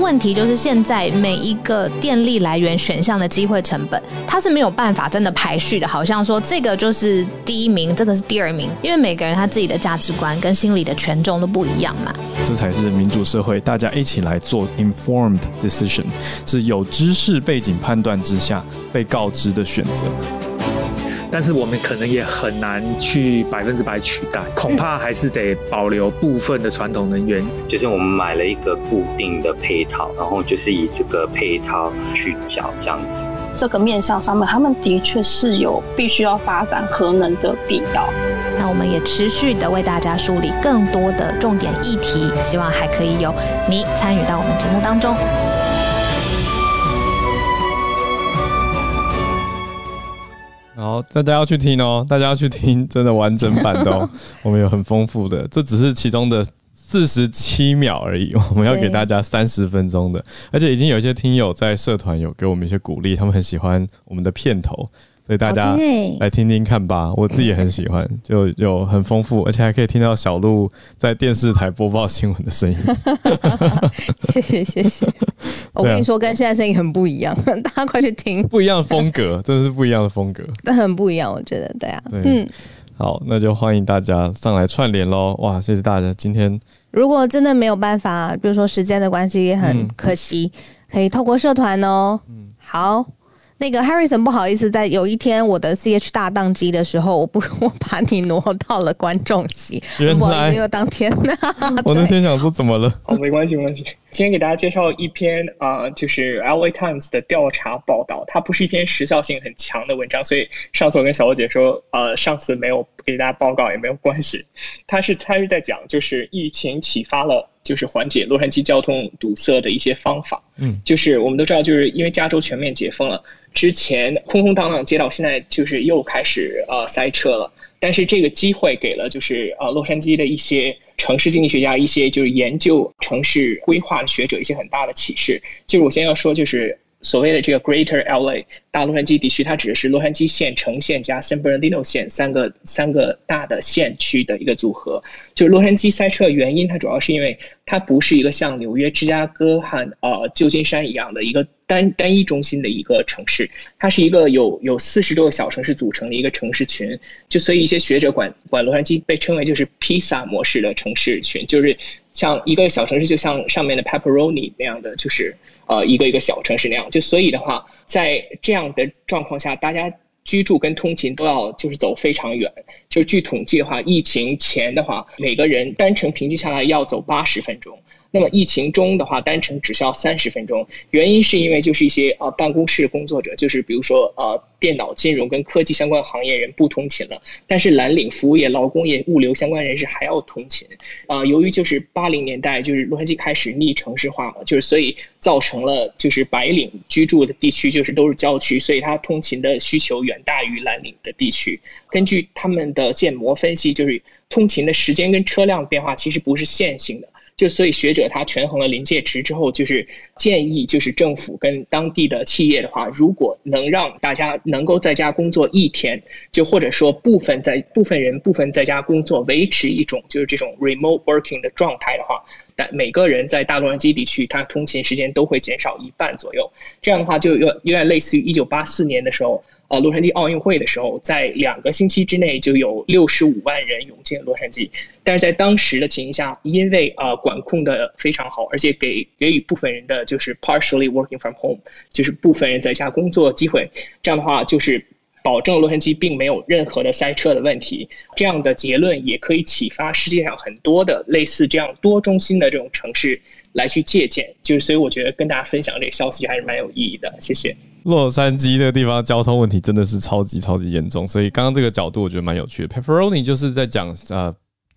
问题就是，现在每一个电力来源选项的机会成本，它是没有办法真的排序的，好像说这个就是第一名，这个是第二名，因为每个人他自己的价值观跟心理的权重都不一样嘛。这才是民主社会，大家一起来做 informed decision，是有知识背景判断之下被告知的选择。但是我们可能也很难去百分之百取代，恐怕还是得保留部分的传统能源。就是我们买了一个固定的配套，然后就是以这个配套去缴这样子。这个面向上面，他们的确是有必须要发展核能的必要。那我们也持续的为大家梳理更多的重点议题，希望还可以有你参与到我们节目当中。好，大家要去听哦，大家要去听真的完整版的哦，我们有很丰富的，这只是其中的四十七秒而已，我们要给大家三十分钟的，而且已经有一些听友在社团有给我们一些鼓励，他们很喜欢我们的片头。所以大家来听听看吧，我自己也很喜欢，就有很丰富，而且还可以听到小鹿在电视台播报新闻的声音。谢 谢谢谢，我跟你说，跟现在声音很不一样，大家快去听。不一样的风格，真的是不一样的风格，但很不一样，我觉得，对啊，对，嗯，好，那就欢迎大家上来串联喽！哇，谢谢大家，今天如果真的没有办法，比如说时间的关系，也很可惜，可以透过社团哦。嗯，好。那个 Harrison，不好意思，在有一天我的 CH 大宕机的时候，我不 我把你挪到了观众席，原来因为当天，我那天想说怎么了？哦，没关系，没关系。今天给大家介绍一篇啊、呃，就是 LA Times 的调查报道，它不是一篇时效性很强的文章，所以上次我跟小欧姐说，呃，上次没有给大家报告也没有关系。它是参与在讲，就是疫情启发了就是缓解洛杉矶交通堵塞的一些方法。嗯，就是我们都知道，就是因为加州全面解封了，之前空空荡荡街道，现在就是又开始呃塞车了。但是这个机会给了就是呃洛杉矶的一些城市经济学家、一些就是研究城市规划的学者一些很大的启示。就是我先要说，就是所谓的这个 Greater LA 大洛杉矶地区，它指的是洛杉矶县城县加 San Bernardino 县三个三个大的县区的一个组合。就是洛杉矶塞车的原因，它主要是因为它不是一个像纽约、芝加哥和呃旧金山一样的一个。单单一中心的一个城市，它是一个有有四十多个小城市组成的一个城市群，就所以一些学者管管洛杉矶被称为就是披萨模式的城市群，就是像一个小城市，就像上面的 pepperoni 那样的，就是呃一个一个小城市那样，就所以的话，在这样的状况下，大家居住跟通勤都要就是走非常远，就是据统计的话，疫情前的话，每个人单程平均下来要走八十分钟。那么疫情中的话，单程只需要三十分钟。原因是因为就是一些呃办公室工作者，就是比如说呃电脑、金融跟科技相关行业人不通勤了，但是蓝领、服务业、劳工业、物流相关人士还要通勤。啊，由于就是八零年代就是洛杉矶开始逆城市化嘛，就是所以造成了就是白领居住的地区就是都是郊区，所以它通勤的需求远大于蓝领的地区。根据他们的建模分析，就是通勤的时间跟车辆变化其实不是线性的。就所以学者他权衡了临界值之后，就是建议就是政府跟当地的企业的话，如果能让大家能够在家工作一天，就或者说部分在部分人部分在家工作，维持一种就是这种 remote working 的状态的话，但每个人在大洛杉矶地区，他通勤时间都会减少一半左右。这样的话，就有有点类似于一九八四年的时候。呃，洛杉矶奥运会的时候，在两个星期之内就有六十五万人涌进洛杉矶，但是在当时的情况下，因为呃管控的非常好，而且给给予部分人的就是 partially working from home，就是部分人在家工作机会，这样的话就是保证洛杉矶并没有任何的塞车的问题。这样的结论也可以启发世界上很多的类似这样多中心的这种城市来去借鉴。就是所以我觉得跟大家分享这个消息还是蛮有意义的。谢谢。洛杉矶这个地方交通问题真的是超级超级严重，所以刚刚这个角度我觉得蛮有趣的。Pepperoni 就是在讲呃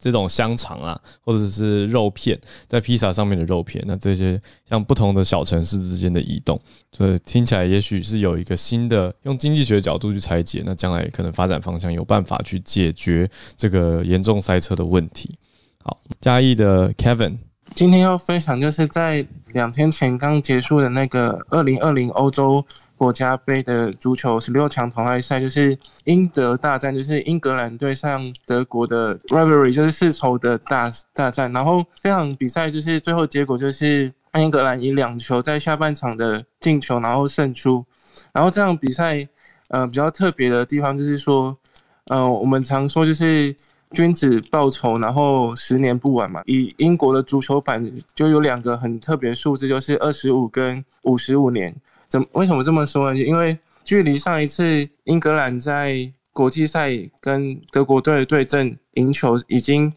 这种香肠啊，或者是肉片在披萨上面的肉片，那这些像不同的小城市之间的移动，所以听起来也许是有一个新的用经济学角度去拆解，那将来可能发展方向有办法去解决这个严重塞车的问题。好，嘉义的 Kevin。今天要分享就是在两天前刚结束的那个二零二零欧洲国家杯的足球十六强淘汰赛，就是英德大战，就是英格兰对上德国的 rivalry，就是世仇的大大战。然后这场比赛就是最后结果就是英格兰以两球在下半场的进球，然后胜出。然后这场比赛呃比较特别的地方就是说，呃我们常说就是。君子报仇，然后十年不晚嘛。以英国的足球版就有两个很特别数字，就是二十五跟五十五年。怎为什么这么说呢？因为距离上一次英格兰在国际赛跟德国队对阵赢球，已经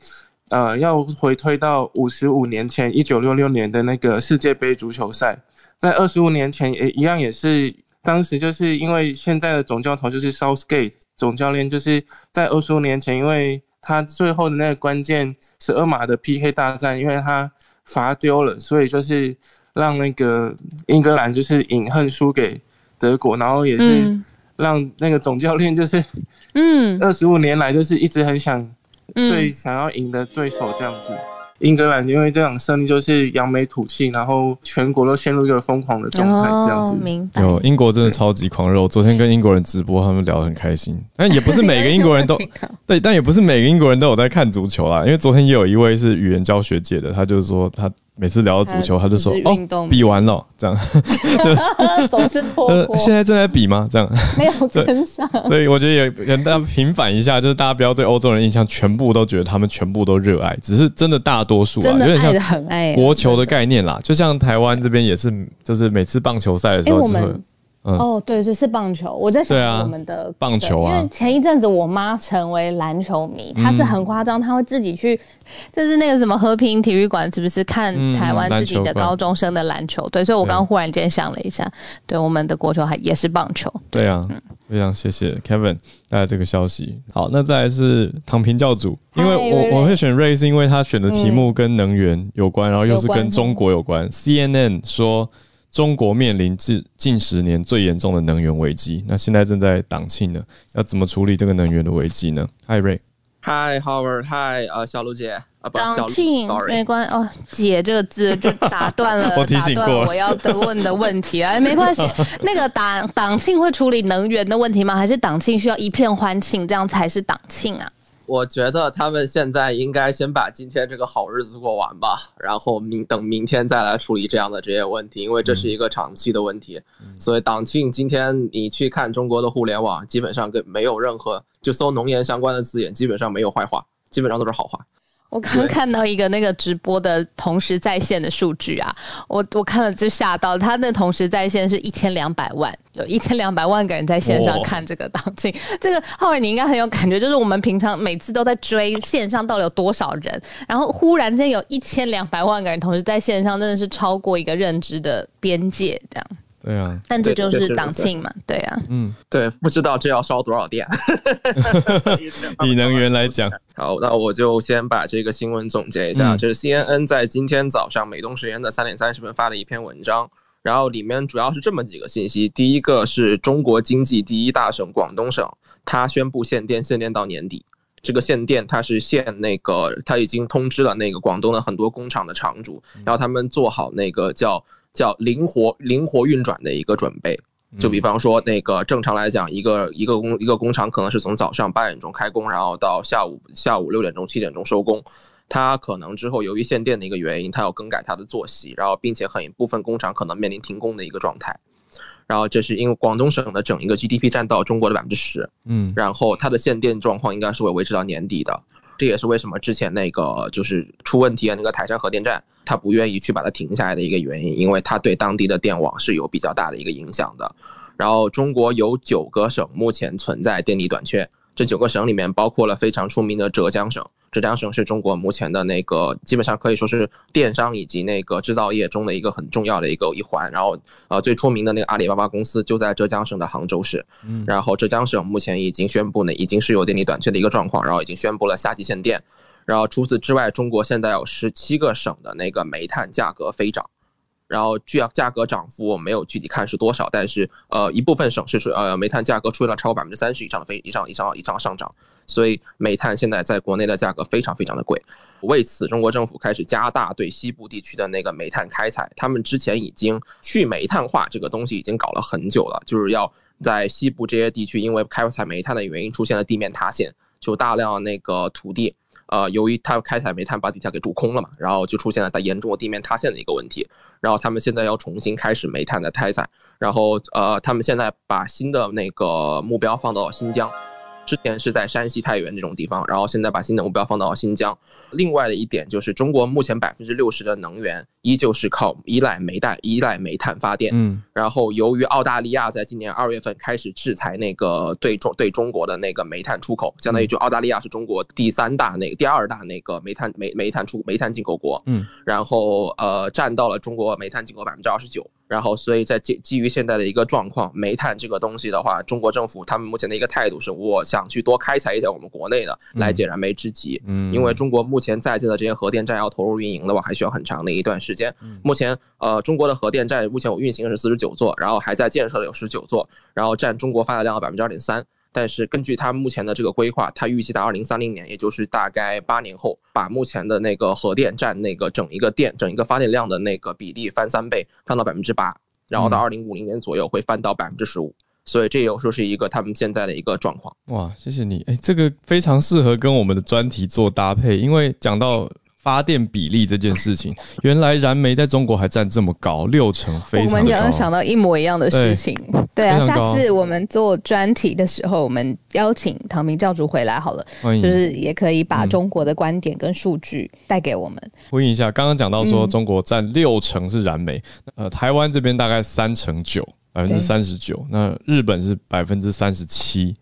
呃要回推到五十五年前一九六六年的那个世界杯足球赛。在二十五年前也一样，也是当时就是因为现在的总教头就是 Southgate 总教练，就是在二十五年前因为。他最后的那个关键十二码的 PK 大战，因为他罚丢了，所以就是让那个英格兰就是饮恨输给德国，然后也是让那个总教练就是，嗯，二十五年来就是一直很想最想要赢的对手这样子。英格兰因为这场胜利就是扬眉吐气，然后全国都陷入一个疯狂的状态，这样子。有英国真的超级狂热，昨天跟英国人直播，他们聊得很开心。但也不是每个英国人都 对，但也不是每个英国人都有在看足球啦。因为昨天也有一位是语言教学界的，他就是说他。每次聊到足球，他就说：“哦，比完了，这样 就 总是错过。现在正在比吗？这样 没有跟上。所以我觉得也跟大家平反一下，就是大家不要对欧洲人印象全部都觉得他们全部都热爱，只是真的大多数啊，有点像很爱国球的概念啦。就像台湾这边也是，就是每次棒球赛的时候，就是哦，对，就是棒球。我在想我们的棒球啊因为前一阵子我妈成为篮球迷，她是很夸张，她会自己去，就是那个什么和平体育馆，是不是看嗯台湾自己的高中生的篮球对？所以我刚刚忽然间想了一下，对，我们的国球还也是棒球。对啊，非常谢谢 Kevin 带来这个消息。好，那再来是躺平教主，因为我我会选 Ray 是因为他选的题目跟能源有关，然后又是跟中国有关。CNN 说中国面临近近十年最严重的能源危机，那现在正在党庆呢，要怎么处理这个能源的危机呢？嗨，Ray，嗨，Howard，嗨，呃，小卢姐，啊，不，小卢党庆，sorry，没关哦，姐这个字就打断了，我提醒过了打断我要得问的问题啊，没关系。那个党党庆会处理能源的问题吗？还是党庆需要一片欢庆，这样才是党庆啊？我觉得他们现在应该先把今天这个好日子过完吧，然后明等明天再来处理这样的这些问题，因为这是一个长期的问题。所以党庆今天你去看中国的互联网，基本上跟没有任何就搜农研相关的字眼，基本上没有坏话，基本上都是好话。我刚看到一个那个直播的同时在线的数据啊，我我看了就吓到，他的同时在线是一千两百万，有一千两百万个人在线上看这个档庆。这个浩伟你应该很有感觉，就是我们平常每次都在追线上到底有多少人，然后忽然间有一千两百万个人同时在线上，真的是超过一个认知的边界这样。对啊，但这就是党庆嘛，对啊。嗯，对，不知道这要烧多少电。以能源来讲，好，那我就先把这个新闻总结一下。嗯这是 CNN 在今天早上美东时间的三点三十分发了一篇文章，然后里面主要是这么几个信息：第一个是中国经济第一大省广东省，它宣布限电，限电到年底。这个限电，它是限那个，它已经通知了那个广东的很多工厂的厂主，然后他们做好那个叫叫灵活灵活运转的一个准备。就比方说，那个正常来讲，一个一个工一个工厂可能是从早上八点钟开工，然后到下午下午六点钟七点钟收工。它可能之后由于限电的一个原因，它要更改它的作息，然后并且很一部分工厂可能面临停工的一个状态。然后这是因为广东省的整一个 GDP 占到中国的百分之十，嗯，然后它的限电状况应该是会维持到年底的。这也是为什么之前那个就是出问题的那个台山核电站，他不愿意去把它停下来的一个原因，因为它对当地的电网是有比较大的一个影响的。然后中国有九个省目前存在电力短缺，这九个省里面包括了非常出名的浙江省。浙江省是中国目前的那个基本上可以说是电商以及那个制造业中的一个很重要的一个一环。然后呃最出名的那个阿里巴巴公司就在浙江省的杭州市。嗯然后浙江省目前已经宣布呢，已经是有电力短缺的一个状况，然后已经宣布了夏季限电。然后除此之外，中国现在有十七个省的那个煤炭价格飞涨。然后具价格涨幅我没有具体看是多少，但是呃一部分省市是呃煤炭价格出现了超过百分之三十以上的非以上以上以上上涨，所以煤炭现在在国内的价格非常非常的贵。为此，中国政府开始加大对西部地区的那个煤炭开采。他们之前已经去煤炭化这个东西已经搞了很久了，就是要在西部这些地区，因为开采煤炭的原因出现了地面塌陷，就大量那个土地。呃，由于它开采煤炭把底下给筑空了嘛，然后就出现了它严重的地面塌陷的一个问题。然后他们现在要重新开始煤炭的开采，然后呃，他们现在把新的那个目标放到新疆，之前是在山西太原这种地方，然后现在把新的目标放到了新疆。另外的一点就是，中国目前百分之六十的能源依旧是靠依赖煤炭、依赖煤炭发电。嗯，然后由于澳大利亚在今年二月份开始制裁那个对中对中国的那个煤炭出口，相当于就澳大利亚是中国第三大那个第二大那个煤炭煤煤炭出煤炭进口国。嗯，然后呃占到了中国煤炭进口百分之二十九。然后，所以在基基于现在的一个状况，煤炭这个东西的话，中国政府他们目前的一个态度是，我想去多开采一点我们国内的来解燃眉之急。嗯，因为中国目前在建的这些核电站要投入运营的话，还需要很长的一段时间。嗯目前呃，中国的核电站目前我运行的是四十九座，然后还在建设的有十九座，然后占中国发电量的百分之二点三。但是根据他目前的这个规划，他预计在二零三零年，也就是大概八年后，把目前的那个核电站那个整一个电整一个发电量的那个比例翻三倍，翻到百分之八，然后到嗯二零五零年左右会翻到百分之十五。所以这有时候是一个他们现在的一个状况。哇，谢谢你，哎、这个非常适合跟我们的专题做搭配，因为讲到发电比例这件事情，原来燃煤在中国还占这么高，六成，非我们。刚刚想到一模一样的事情，对啊，下次我们做专题的时候，我们邀请唐明教主回来好了，欢迎。就是也可以把嗯中国的观点跟数据带给我们。呼应一下，刚刚讲到说嗯。中国占六成是燃煤，呃，台湾这边大概三成九，百分之三十九，那日本是百分之三十七，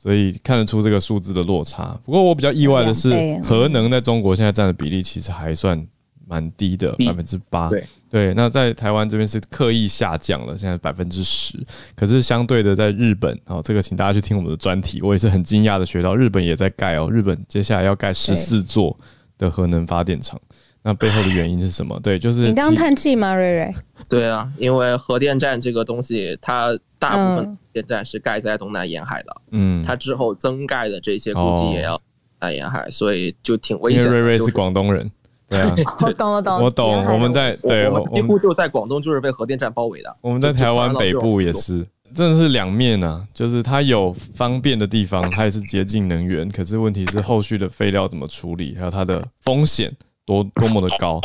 所以看得出这个数字的落差。不过我比较意外的是，核能在中国现在占的比例其实还算蛮低的，百分之八。对对，那在台湾这边是刻意下降了，现在百分之十。可是相对的，在日本哦，这个请大家去听我们的专题，我也是很惊讶的学到，日本也在盖哦，日本接下来要盖十四座的核能发电厂。那背后的原因是什么？对，就是你刚叹气吗，瑞瑞？对啊，因为核电站这个东西，它大部分电站是盖在东南沿海的，嗯，它之后增盖的这些估计也要在沿海，所以就挺危险。因为瑞瑞是广东人，对啊，我懂了，懂，我懂。我们在对，我们几乎就在广东，就是被核电站包围的。我们在台湾北部也是，真的是两面啊，就是它有方便的地方，它也是洁净能源，可是问题是后续的废料怎么处理，还有它的风险。多多么的高，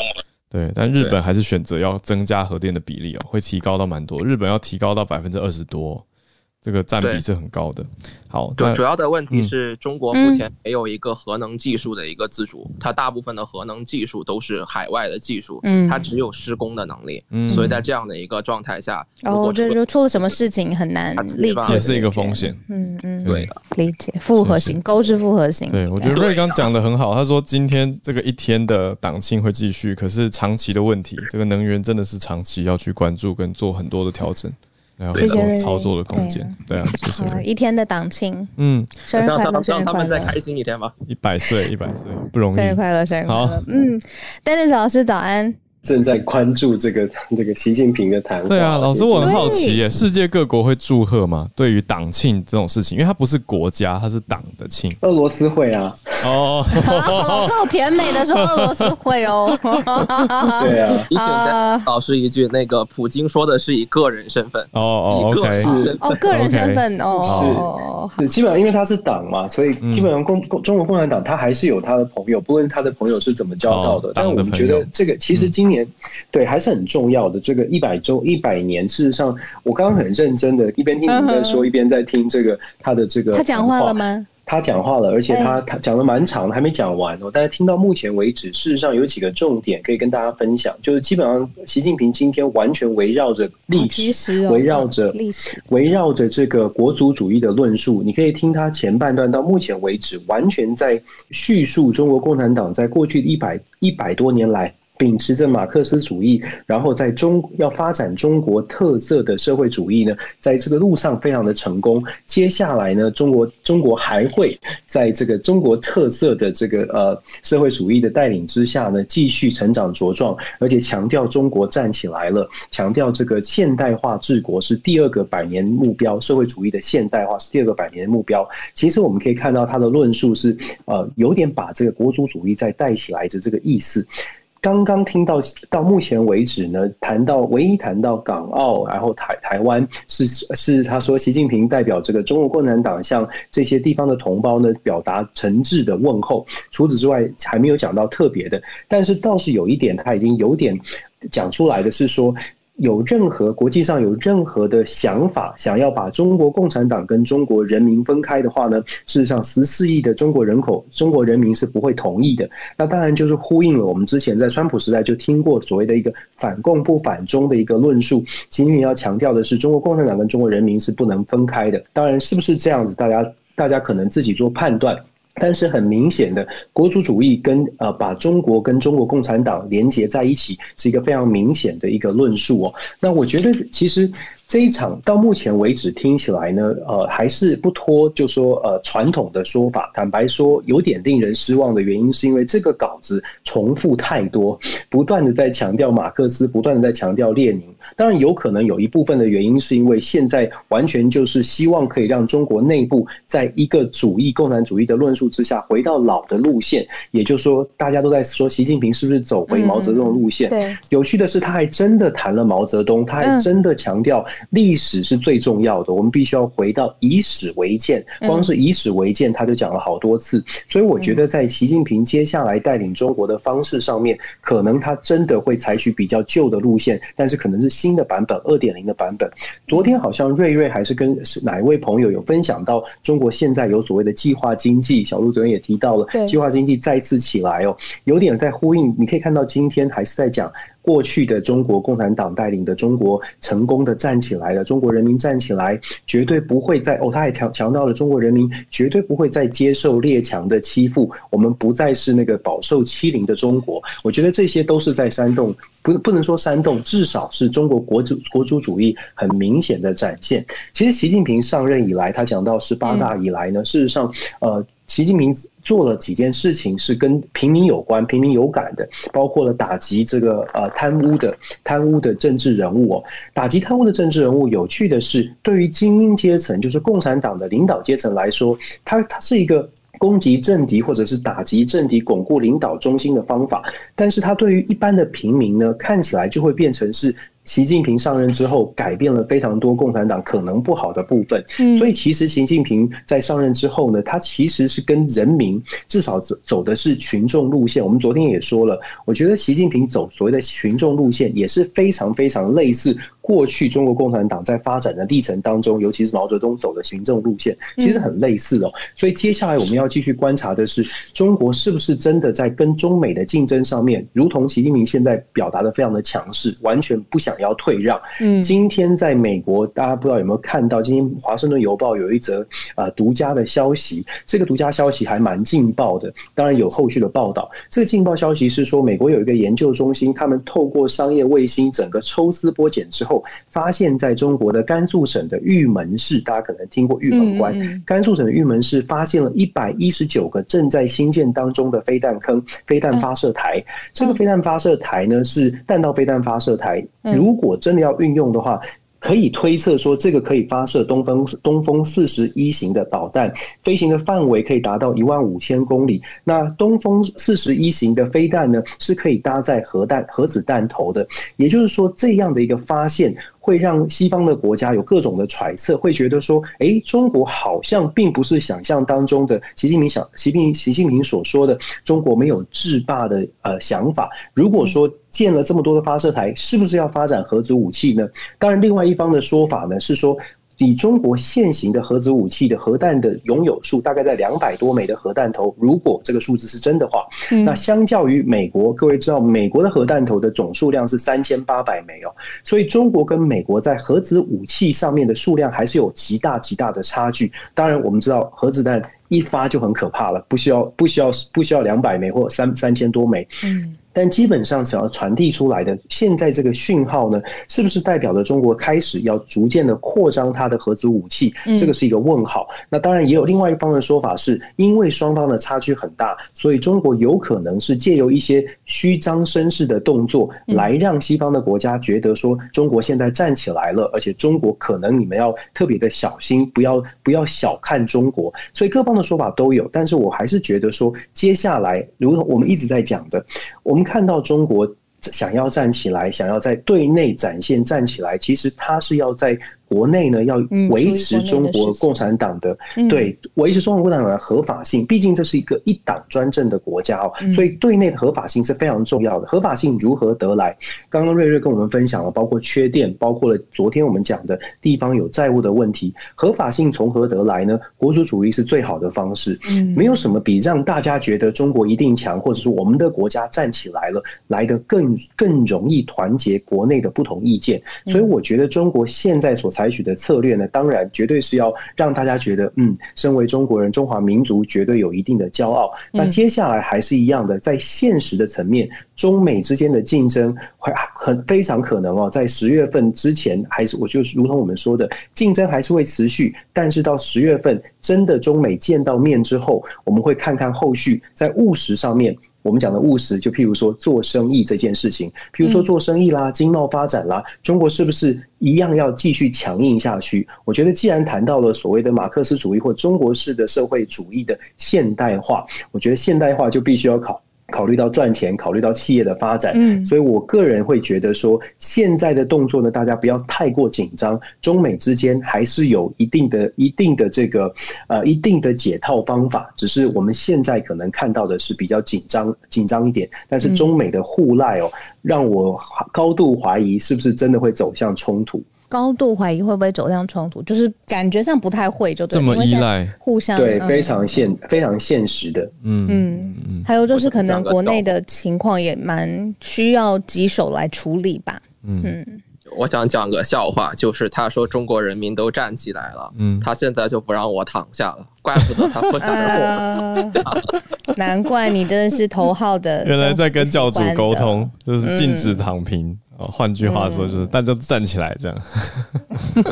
对，但日本还是选择要增加核电的比例哦，会提高到蛮多，日本要提高到百分之二十多。这个占比是很高的。好，主主要的问题是中国目前没有一个核能技术的一个自主，它大部分的核能技术都是海外的技术，嗯，它只有施工的能力，嗯，所以在这样的一个状态下，哦，这就出了什么事情很难立也是一个风险，嗯嗯，对。的，理解。复合型，勾是复合型。对，我觉得瑞刚讲的很好，他说今天这个一天的党庆会继续，可是长期的问题，这个能源真的是长期要去关注跟做很多的调整。谢谢操作的空间，对啊，谢谢。一天的党庆，嗯，生日快乐，生日快乐，再开心一天吧。一百岁，一百岁不容易。生日快乐，生日快乐。嗯，Dennis 老师早安。正在关注这个 这个习近平的谈话。对啊，老师，我很好奇耶，世界各国会祝贺吗？对于党庆这种事情，因为它不是国家，它是党的庆。俄罗斯会啊。哦，老师好甜美的说俄罗斯会哦。对啊。提醒老师一句，那个普京说的是以个人身份。哦哦，OK。哦，个人身份哦。是，基本上因为他是党嘛，所以基本上共共中国共产党他还是有他的朋友，不论他的朋友是怎么交到的。但我们觉得这个其实今年对还是很重要的。这个一百周一百年，事实上我刚刚很认真的一边听你在说，一边在听这个他的这个。他讲话了吗？他讲话了，而且他他讲的蛮长的，还没讲完哦。大家听到目前为止，事实上有几个重点可以跟大家分享，就是基本上习近平今天完全围绕着历史，围绕着历史，围绕着这个国族主义的论述。你可以听他前半段到目前为止，完全在叙述中国共产党在过去一百一百多年来。秉持着马克思主义，然后在中要发展中国特色的社会主义呢，在这个路上非常的成功。接下来呢，中国中国还会在这个中国特色的这个呃社会主义的带领之下呢，继续成长茁壮，而且强调中国站起来了，强调这个现代化治国是第二个百年目标，社会主义的现代化是第二个百年目标。其实我们可以看到他的论述是呃有点把这个国族主义再带起来的这个意思。刚刚听到到目前为止呢，谈到唯一谈到港澳，然后台台湾是是他说习近平代表这个中国共产党向这些地方的同胞呢表达诚挚的问候。除此之外，还没有讲到特别的，但是倒是有一点他已经有点讲出来的是说。有任何国际上有任何的想法，想要把中国共产党跟中国人民分开的话呢？事实上，十四亿的中国人口，中国人民是不会同意的。那当然就是呼应了我们之前在川普时代就听过所谓的一个反共不反中的一个论述。习近平要强调的是，中国共产党跟中国人民是不能分开的。当然，是不是这样子？大家大家可能自己做判断。但是很明显的，国族主义跟呃把中国跟中国共产党连接在一起，是一个非常明显的一个论述哦。那我觉得其实。这一场到目前为止听起来呢，呃，还是不脱就说呃传统的说法。坦白说，有点令人失望的原因，是因为这个稿子重复太多，不断的在强调马克思，不断的在强调列宁。当然，有可能有一部分的原因，是因为现在完全就是希望可以让中国内部在一个主义共产主义的论述之下，回到老的路线。也就是说，大家都在说习近平是不是走回毛泽东的路线？对。有趣的是，他还真的谈了毛泽东，他还真的强调。历史是最重要的，我们必须要回到以史为鉴。光是以史为鉴，他就讲了好多次。所以我觉得，在习近平接下来带领中国的方式上面，可能他真的会采取比较旧的路线，但是可能是新的版本，二点零的版本。昨天好像瑞瑞还是跟哪一位朋友有分享到，中国现在有所谓的计划经济。小鹿昨天也提到了，计划经济再次起来哦，有点在呼应。你可以看到今天还是在讲。过去的中国共产党带领的中国成功的站起来了，中国人民站起来，绝对不会再哦，他还强强调了中国人民绝对不会再接受列强的欺负，我们不再是那个饱受欺凌的中国。我觉得这些都是在煽动，不不能说煽动，至少是中国国主国主主义很明显的展现。其实习近平上任以来，他讲到十八大以来呢，事实上，呃。习近平做了几件事情是跟平民有关、平民有感的，包括了打击这个呃贪污的贪污的政治人物哦。打击贪污的政治人物，有趣的是，对于精英阶层，就是共产党的领导阶层来说，它它是一个攻击政敌或者是打击政敌、巩固领导中心的方法。但是，它对于一般的平民呢，看起来就会变成是。习近平上任之后，改变了非常多共产党可能不好的部分。所以，其实习近平在上任之后呢，他其实是跟人民至少走走的是群众路线。我们昨天也说了，我觉得习近平走所谓的群众路线，也是非常非常类似过去中国共产党在发展的历程当中，尤其是毛泽东走的行政路线，其实很类似哦。所以，接下来我们要继续观察的是，中国是不是真的在跟中美的竞争上面，如同习近平现在表达的非常的强势，完全不想。要退让。嗯，今天在美国，大家不知道有没有看到？今天《华盛顿邮报》有一则啊独家的消息，这个独家消息还蛮劲爆的。当然有后续的报道。这个劲爆消息是说，美国有一个研究中心，他们透过商业卫星整个抽丝剥茧之后，发现在中国的甘肃省的玉门市，大家可能听过玉门关。甘肃省的玉门市发现了一百一十九个正在新建当中的飞弹坑、飞弹发射台。这个飞弹发射台呢，是弹道飞弹发射台。如果真的要运用的话，可以推测说，这个可以发射东风东风四十一型的导弹，飞行的范围可以达到一万五千公里。那东风四十一型的飞弹呢，是可以搭载核弹核子弹头的。也就是说，这样的一个发现。会让西方的国家有各种的揣测，会觉得说，哎，中国好像并不是想象当中的习近平想习近习近平所说的中国没有制霸的呃想法。如果说建了这么多的发射台，是不是要发展核子武器呢？当然，另外一方的说法呢是说。以中国现行的核子武器的核弹的拥有数，大概在两百多枚的核弹头。如果这个数字是真的话，那相较于美国，各位知道美国的核弹头的总数量是三千八百枚哦，所以中国跟美国在核子武器上面的数量还是有极大极大的差距。当然，我们知道核子弹一发就很可怕了，不需要不需要不需要两百枚或三三千多枚。嗯。但基本上，想要传递出来的现在这个讯号呢，是不是代表着中国开始要逐渐的扩张它的核子武器？这个是一个问号。那当然也有另外一方的说法，是因为双方的差距很大，所以中国有可能是借由一些虚张声势的动作，来让西方的国家觉得说中国现在站起来了，而且中国可能你们要特别的小心，不要不要小看中国。所以各方的说法都有，但是我还是觉得说，接下来如同我们一直在讲的，我们。看到中国想要站起来，想要在对内展现站起来，其实他是要在。国内呢要维持中国共产党的对维持中国共产党的合法性，毕竟这是一个一党专政的国家哦，所以对内的合法性是非常重要的。合法性如何得来？刚刚瑞瑞跟我们分享了，包括缺电，包括了昨天我们讲的地方有债务的问题。合法性从何得来呢？国主主义是最好的方式，没有什么比让大家觉得中国一定强，或者是我们的国家站起来了，来的更更容易团结国内的不同意见。所以我觉得中国现在所采采取的策略呢，当然绝对是要让大家觉得，嗯，身为中国人，中华民族绝对有一定的骄傲。那接下来还是一样的，在现实的层面，中美之间的竞争会很非常可能哦，在十月份之前，还是我就是如同我们说的，竞争还是会持续。但是到十月份，真的中美见到面之后，我们会看看后续在务实上面。我们讲的务实，就譬如说做生意这件事情，譬如说做生意啦、经贸发展啦，中国是不是一样要继续强硬下去？我觉得，既然谈到了所谓的马克思主义或中国式的社会主义的现代化，我觉得现代化就必须要考。考虑到赚钱，考虑到企业的发展，嗯，所以我个人会觉得说，现在的动作呢，大家不要太过紧张。中美之间还是有一定的、一定的这个呃一定的解套方法，只是我们现在可能看到的是比较紧张、紧张一点。但是中美的互赖哦，让我高度怀疑是不是真的会走向冲突。高度怀疑会不会走向冲突，就是感觉上不太会，就对这么依赖互相对，嗯非常现非常现实的。嗯嗯，还有就是可能国内的情况也蛮需要棘手来处理吧。嗯我想讲个笑话，就是他说中国人民都站起来了，嗯，他现在就不让我躺下了，怪不得他不打我。呃，难怪你真的是头号的，原来在跟教主沟通，就是禁止嗯躺平。哦，换句话说就是大家都站起来，这样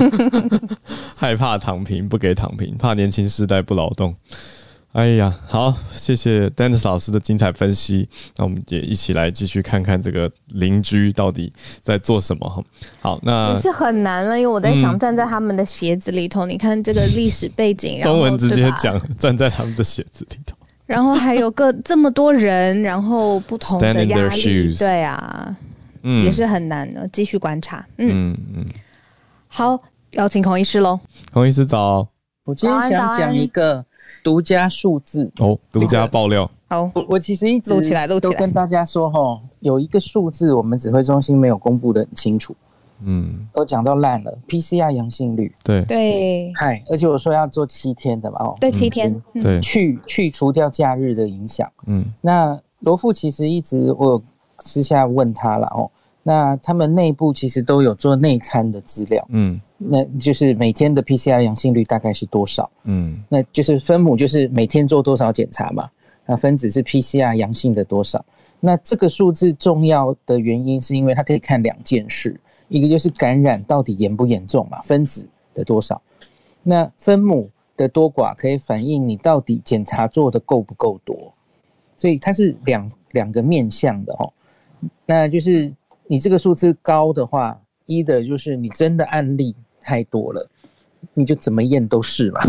害怕躺平，不给躺平，怕年轻世代不劳动。哎呀，好，谢谢 Dennis 老师的精彩分析。那我们也一起来继续看看这个邻居到底在做什么哈。好，那也是很难了，因为我在想嗯站在他们的鞋子里头，你看这个历史背景，中文直接讲，站在他们的鞋子里头。然后还有个这么多人，然后不同的压力，对啊，嗯。也是很难的，继续观察。嗯，嗯嗯，好，邀请孔医师喽。孔医师早。我今天想讲一个独家数字。哦，独家爆料。好，我我其实一直录起来录起来。都跟大家说哈，有一个数字我们指挥中心没有公布的很清楚，嗯，都讲到烂了，PCR 阳性率。对。对，嗨，而且我说要做七天的嘛，哦，对七天。嗯。对。去去除掉假日的影响。嗯。那罗富其实一直我有私下问他了哦，那他们内部其实都有做内参的资料，嗯。那就是每天的 PCR 阳性率大概是多少？嗯。那就是分母就是每天做多少检查嘛，那分子是 PCR 阳性的多少。那这个数字重要的原因是因为它可以看两件事，一个就是感染到底严不严重嘛，分子的多少，那分母的多寡可以反映你到底检查做的够不够多，所以它是两两个面向的哦。那就是你这个数字高的话，一的就是你真的案例太多了，你就怎么验都是嘛，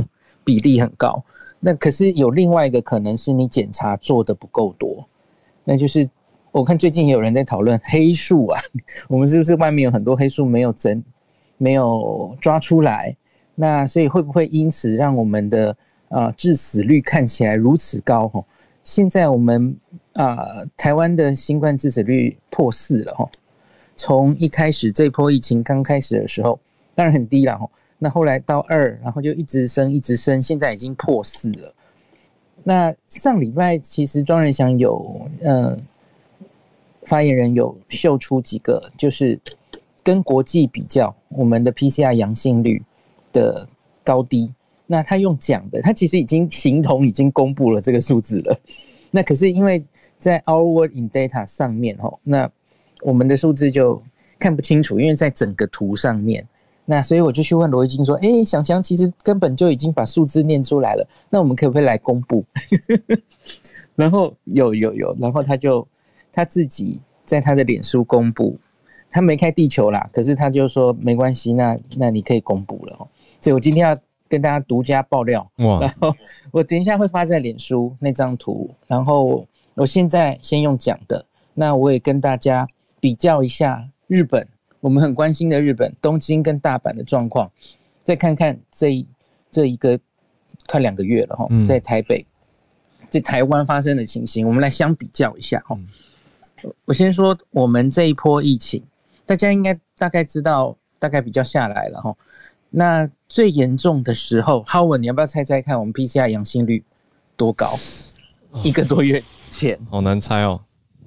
比例很高。那可是有另外一个可能是你检查做的不够多，那就是我看最近也有人在讨论黑数啊，我们是不是外面有很多黑数没有整，没有抓出来？那所以会不会因此让我们的、呃致死率看起来如此高？吼，现在我们啊、台湾的新冠致死率破四了，哈。从一开始这波疫情刚开始的时候，当然很低了，哈。那后来到二，然后就一直升，一直升，现在已经破四了。那上礼拜其实庄仁祥有，嗯、发言人有秀出几个，就是跟国际比较我们的 PCR 阳性率的高低。那他用讲的，他其实已经形同已经公布了这个数字了。那可是因为在 Our word in Data 上面哦，那我们的数字就看不清楚，因为在整个图上面。那所以我就去问罗一金说：“哎，想想其实根本就已经把数字念出来了，那我们可不可以来公布？” 然后有有有，然后他就他自己在他的脸书公布，他没开地球啦，可是他就说没关系，那那你可以公布了哦。所以我今天要跟大家独家爆料，哇然后我等一下会发在脸书那张图，然后我现在先用讲的，那我也跟大家比较一下日本，我们很关心的日本东京跟大阪的状况，再看看这一这一个快两个月了哈，嗯在台北，在台湾发生的情形，我们来相比较一下哈。我先说我们这一波疫情，大家应该大概知道，大概比较下来了哈。那最严重的时候，浩文，你要不要猜猜看，我们 PCR 阳性率多高？一个多月前，好难猜哦。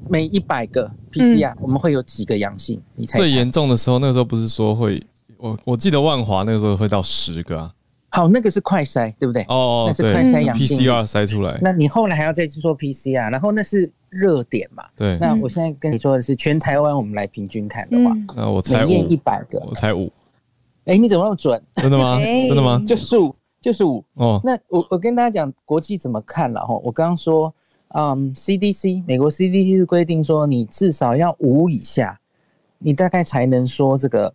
每一百个 PCR、我们会有几个阳性？你猜猜最严重的时候，那个时候不是说会，我我记得万华那个时候会到十个啊。好，那个是快筛，对不对？哦那是快筛阳性率 PCR 筛出来那你后来还要再去做 PCR，然后那是热点嘛？对那我现在跟你说的是全台湾，我们来平均看的话，那我猜五每验一，百个，我猜五，哎，你怎么那么准？真的吗？哎真的吗？就是五，就是五。哦，那我我跟大家讲国际怎么看了哈，我刚刚说，嗯，CDC 美国 CDC 是规定说你至少要五以下，你大概才能说这个，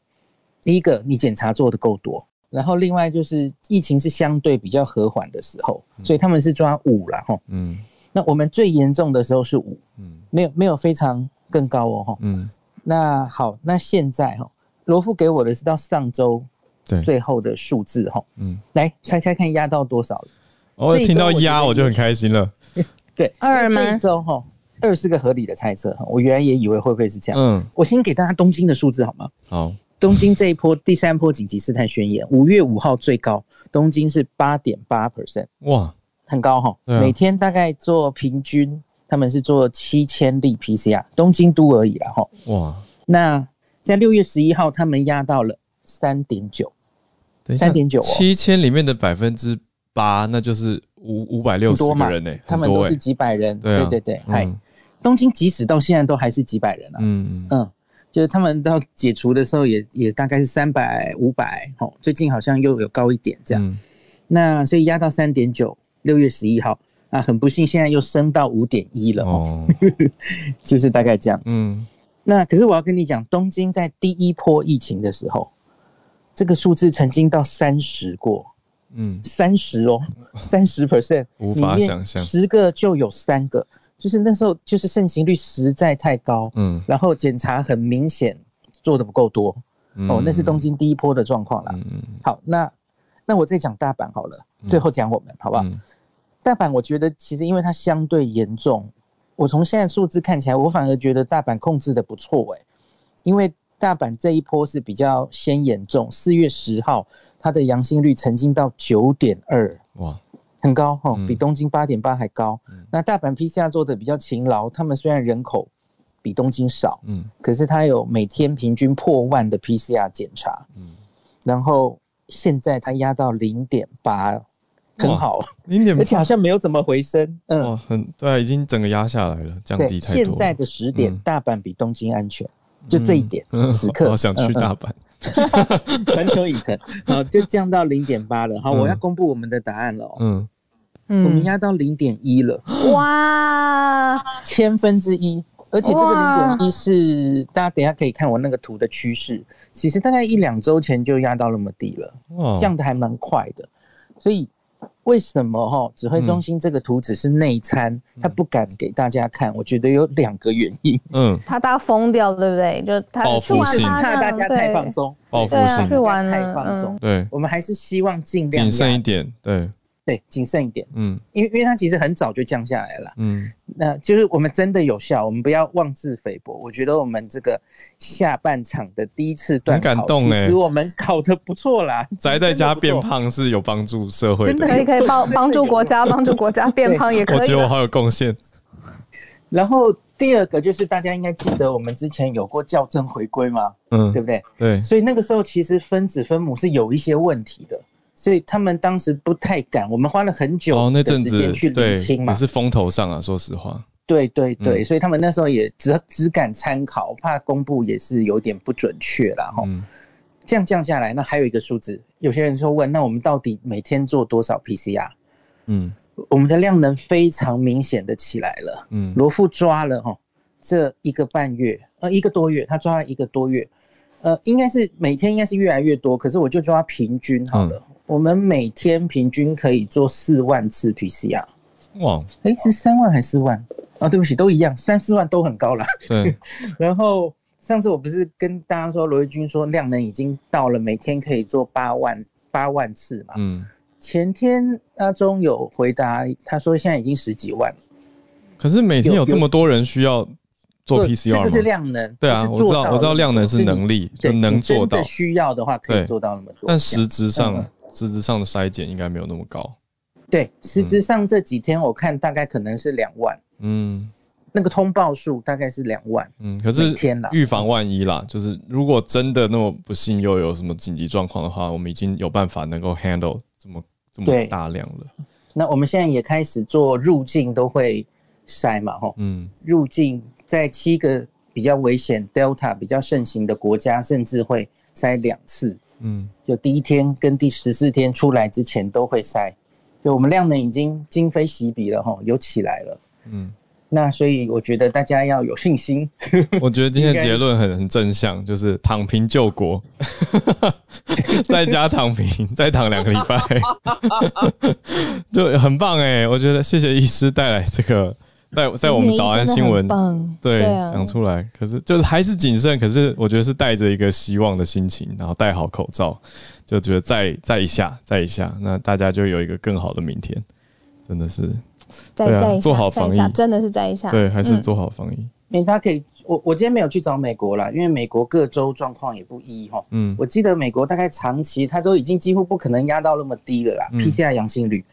第一个你检查做的够多，然后另外就是疫情是相对比较和缓的时候，所以他们是抓五了哈。嗯那我们最严重的时候是五，嗯没有没有非常更高哦哈。嗯，那好，那现在哈，罗富给我的是到上周对最后的数字哈，嗯，来猜猜看压到多少了？我这一周听到压我就很开心了。对，二吗这周哈，二是个合理的猜测哈。我原来也以为会不会是这样。嗯，我先给大家东京的数字好吗？好，东京这一波第三波紧急事态宣言，五月五号最高，东京是八点八 percent，哇，很高哈。啊每天大概做平均，他们是做七千例 PCR，东京都而已啦哈。哇，那在六月十一号，他们压到了三点九，三点九哦。七千里面的百分之八，那就是五五百六十很多嘛个人呢、他们都是几百人，对啊对对，嗨、嗯。东京即使到现在都还是几百人啊，嗯嗯，就是他们到解除的时候也也大概是三百五百，哦，最近好像又有高一点这样，嗯。那所以压到三点九，六月十一号啊，很不幸现在又升到五点一了哦，就是大概这样子。嗯，那可是我要跟你讲，东京在第一波疫情的时候，这个数字曾经到三十过，嗯，三十哦，三十 percent，无法想象。十个就有三个，就是那时候就是盛行率实在太高，嗯。然后检查很明显做的不够多，哦，那是东京第一波的状况啦。嗯。好，那那我再讲大阪好了，最后讲我们好不好？嗯。大阪我觉得其实因为它相对严重，我从现在数字看起来，我反而觉得大阪控制的不错诶，因为大阪这一波是比较先严重，四月十号它的阳性率曾经到九点二，哇，很高哈、哦嗯比东京八点八还高。那大阪 PCR 做的比较勤劳，他们虽然人口比东京少，嗯可是它有每天平均破万的 PCR 检查，嗯然后现在它压到零点八，很好，零点而且好像没有怎么回升，嗯，哇，很对啊，已经整个压下来了，降，低太多。现在的十点，嗯。大阪比东京安全，就这一点，嗯。此刻。好想去嗯嗯。大阪。环球影城，好，就降到零点八了。好，嗯。我要公布我们的答案了哦。嗯，我们压到零点一了，哇，千分之一，而且这个哇零点一是大家等一下可以看我那个图的趋势，其实大概一两周前就压到那么低了，哇。降的还蛮快的。所以为什么哈指挥中心这个图纸是内参，他不敢给大家看？我觉得有两个原因。嗯，怕大家疯掉，对不对？就他报去性他怕大家太放松，报复性去完了，太放松嗯。对，我们还是希望尽量谨慎一点，对，对，谨慎一点，嗯因为因为它其实很早就降下来了。嗯那就是我们真的有效，我们不要妄自菲薄。我觉得我们这个下半场的第一次段考，很感动欸其实我们考的不错啦。宅在家变胖是有帮助社会的真的的，可以可以帮帮助国家，帮助国家变胖也可以啊。我觉得我好有贡献。然后第二个就是大家应该记得，我们之前有过校正回归嘛，嗯，对不对？对，所以那个时候其实分子分母是有一些问题的，所以他们当时不太敢。我们花了很久哦，那的阵子时间去对理清嘛也，是风头上啊，说实话，对对对，嗯所以他们那时候也只只敢参考，怕公布也是有点不准确啦。哈、嗯这样降下来，那还有一个数字，有些人说问，那我们到底每天做多少 PCR？嗯我们的量能非常明显的起来了。嗯罗富抓了哈，这一个半月，呃，一个多月，他抓了一个多月，呃，应该是每天应该是越来越多，可是我就抓平均好了，嗯我们每天平均可以做四万次 PCR，哇，哎，是三万还是四万？啊，对不起，都一样，三四万都很高了。对，然后上次我不是跟大家说，罗毅军说量能已经到了每天可以做八万八万次嘛？嗯，前天阿中有回答，他说现在已经十几万。可是每天有有这么多人需要做 PCR 吗？这个是量能。对啊，我知道，我知道量能是能力，就能做到的。需要的话可以做到那么多。但实质上嗯，实质上的筛检应该没有那么高。对，实质上这几天我看大概可能是两万，嗯那个通报数大概是两万。嗯，可是每天啦预防万一啦，就是如果真的那么不幸又有什么紧急状况的话，我们已经有办法能够 handle 这么这么对大量了。那我们现在也开始做入境都会筛嘛，吼，嗯入境在七个比较危险 Delta 比较盛行的国家，甚至会筛两次，嗯就第一天跟第十四天出来之前都会塞。就我们量能已经今非昔比了，吼，有起来了。嗯，那所以我觉得大家要有信心。我觉得今天的结论很很正向，就是躺平救国，在家躺平，再躺两个礼拜，就很棒哎！我觉得谢谢医师带来这个，在在我们早安新闻对讲出来，可是就是还是谨慎，可是我觉得是带着一个希望的心情，然后戴好口罩，就觉得再再一下，再一下，那大家就有一个更好的明天，真的是对啊，再再一下做好防疫再一下，真的是再一下。对，还是嗯。做好防疫，因为他可以，我我今天没有去找美国啦，因为美国各州状况也不一哈。嗯，我记得美国大概长期它都已经几乎不可能压到那么低了啦，PCR 阳性率，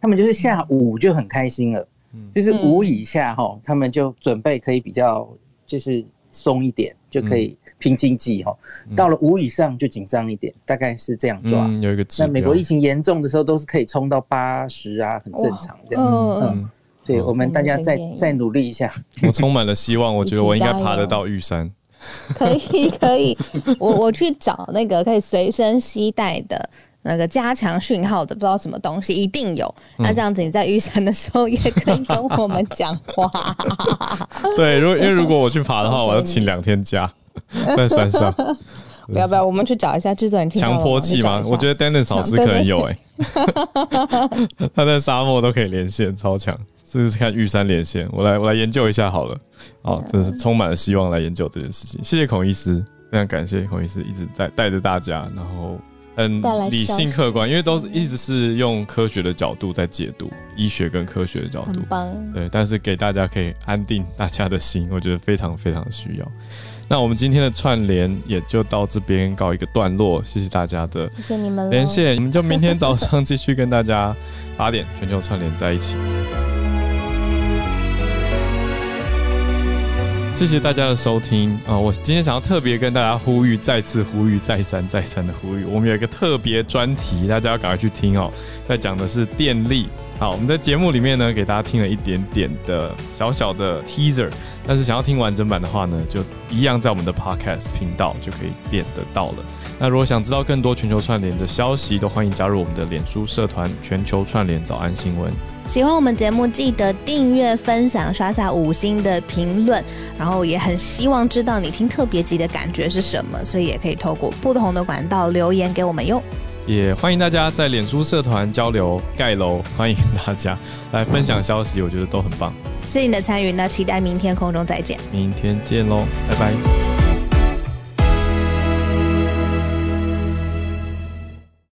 他们就是下午就很开心了，就是五以下哈，他们就准备可以比较就是松一点，就可以拼经济哈。到了五以上就紧张一点，大概是这样抓。有一个那美国疫情严重的时候都是可以冲到八十啊，很正常这样。嗯。对我们大家再再努力一下。我充满了希望，我觉得我应该爬得到玉山。可以可以，我我去找那个可以随身携带的那个加强讯号的，不知道什么东西，一定有。那这样子你在玉山的时候也可以跟我们讲话。对，如果因为如果我去爬的话，我要请两天假 在山上。不要不要，我们去找一下制作人。强迫器吗？我觉得 Dennis 老师可能有哎，他在沙漠都可以连线，超强。试试看玉山连线，我来我来研究一下好了。哦，真的是充满了希望来研究这件事情。谢谢孔医师，非常感谢孔医师一直在带着大家，然后很理性客观，因为都是一直是用科学的角度在解读医学跟科学的角度。对，但是给大家可以安定大家的心，我觉得非常非常需要。那我们今天的串联也就到这边告一个段落，谢谢大家的，谢谢你们连线，我们就明天早上继续跟大家八点全球串联在一起。谢谢大家的收听啊！我今天想要特别跟大家呼吁，再次呼吁，再三再三的呼吁，我们有一个特别专题，大家要赶快去听哦。在讲的是电力。好，我们在节目里面呢，给大家听了一点点的小小的 teaser，但是想要听完整版的话呢，就一样在我们的 podcast 频道就可以点得到了。那如果想知道更多全球串联的消息，都欢迎加入我们的脸书社团“全球串联早安新闻”。喜欢我们节目，记得订阅、分享、刷下五星的评论。然后也很希望知道你听特别集的感觉是什么，所以也可以透过不同的管道留言给我们哟。也欢迎大家在脸书社团交流盖楼，欢迎大家来分享消息，我觉得都很棒。谢谢你的参与，那期待明天空中再见。明天见喽，拜拜。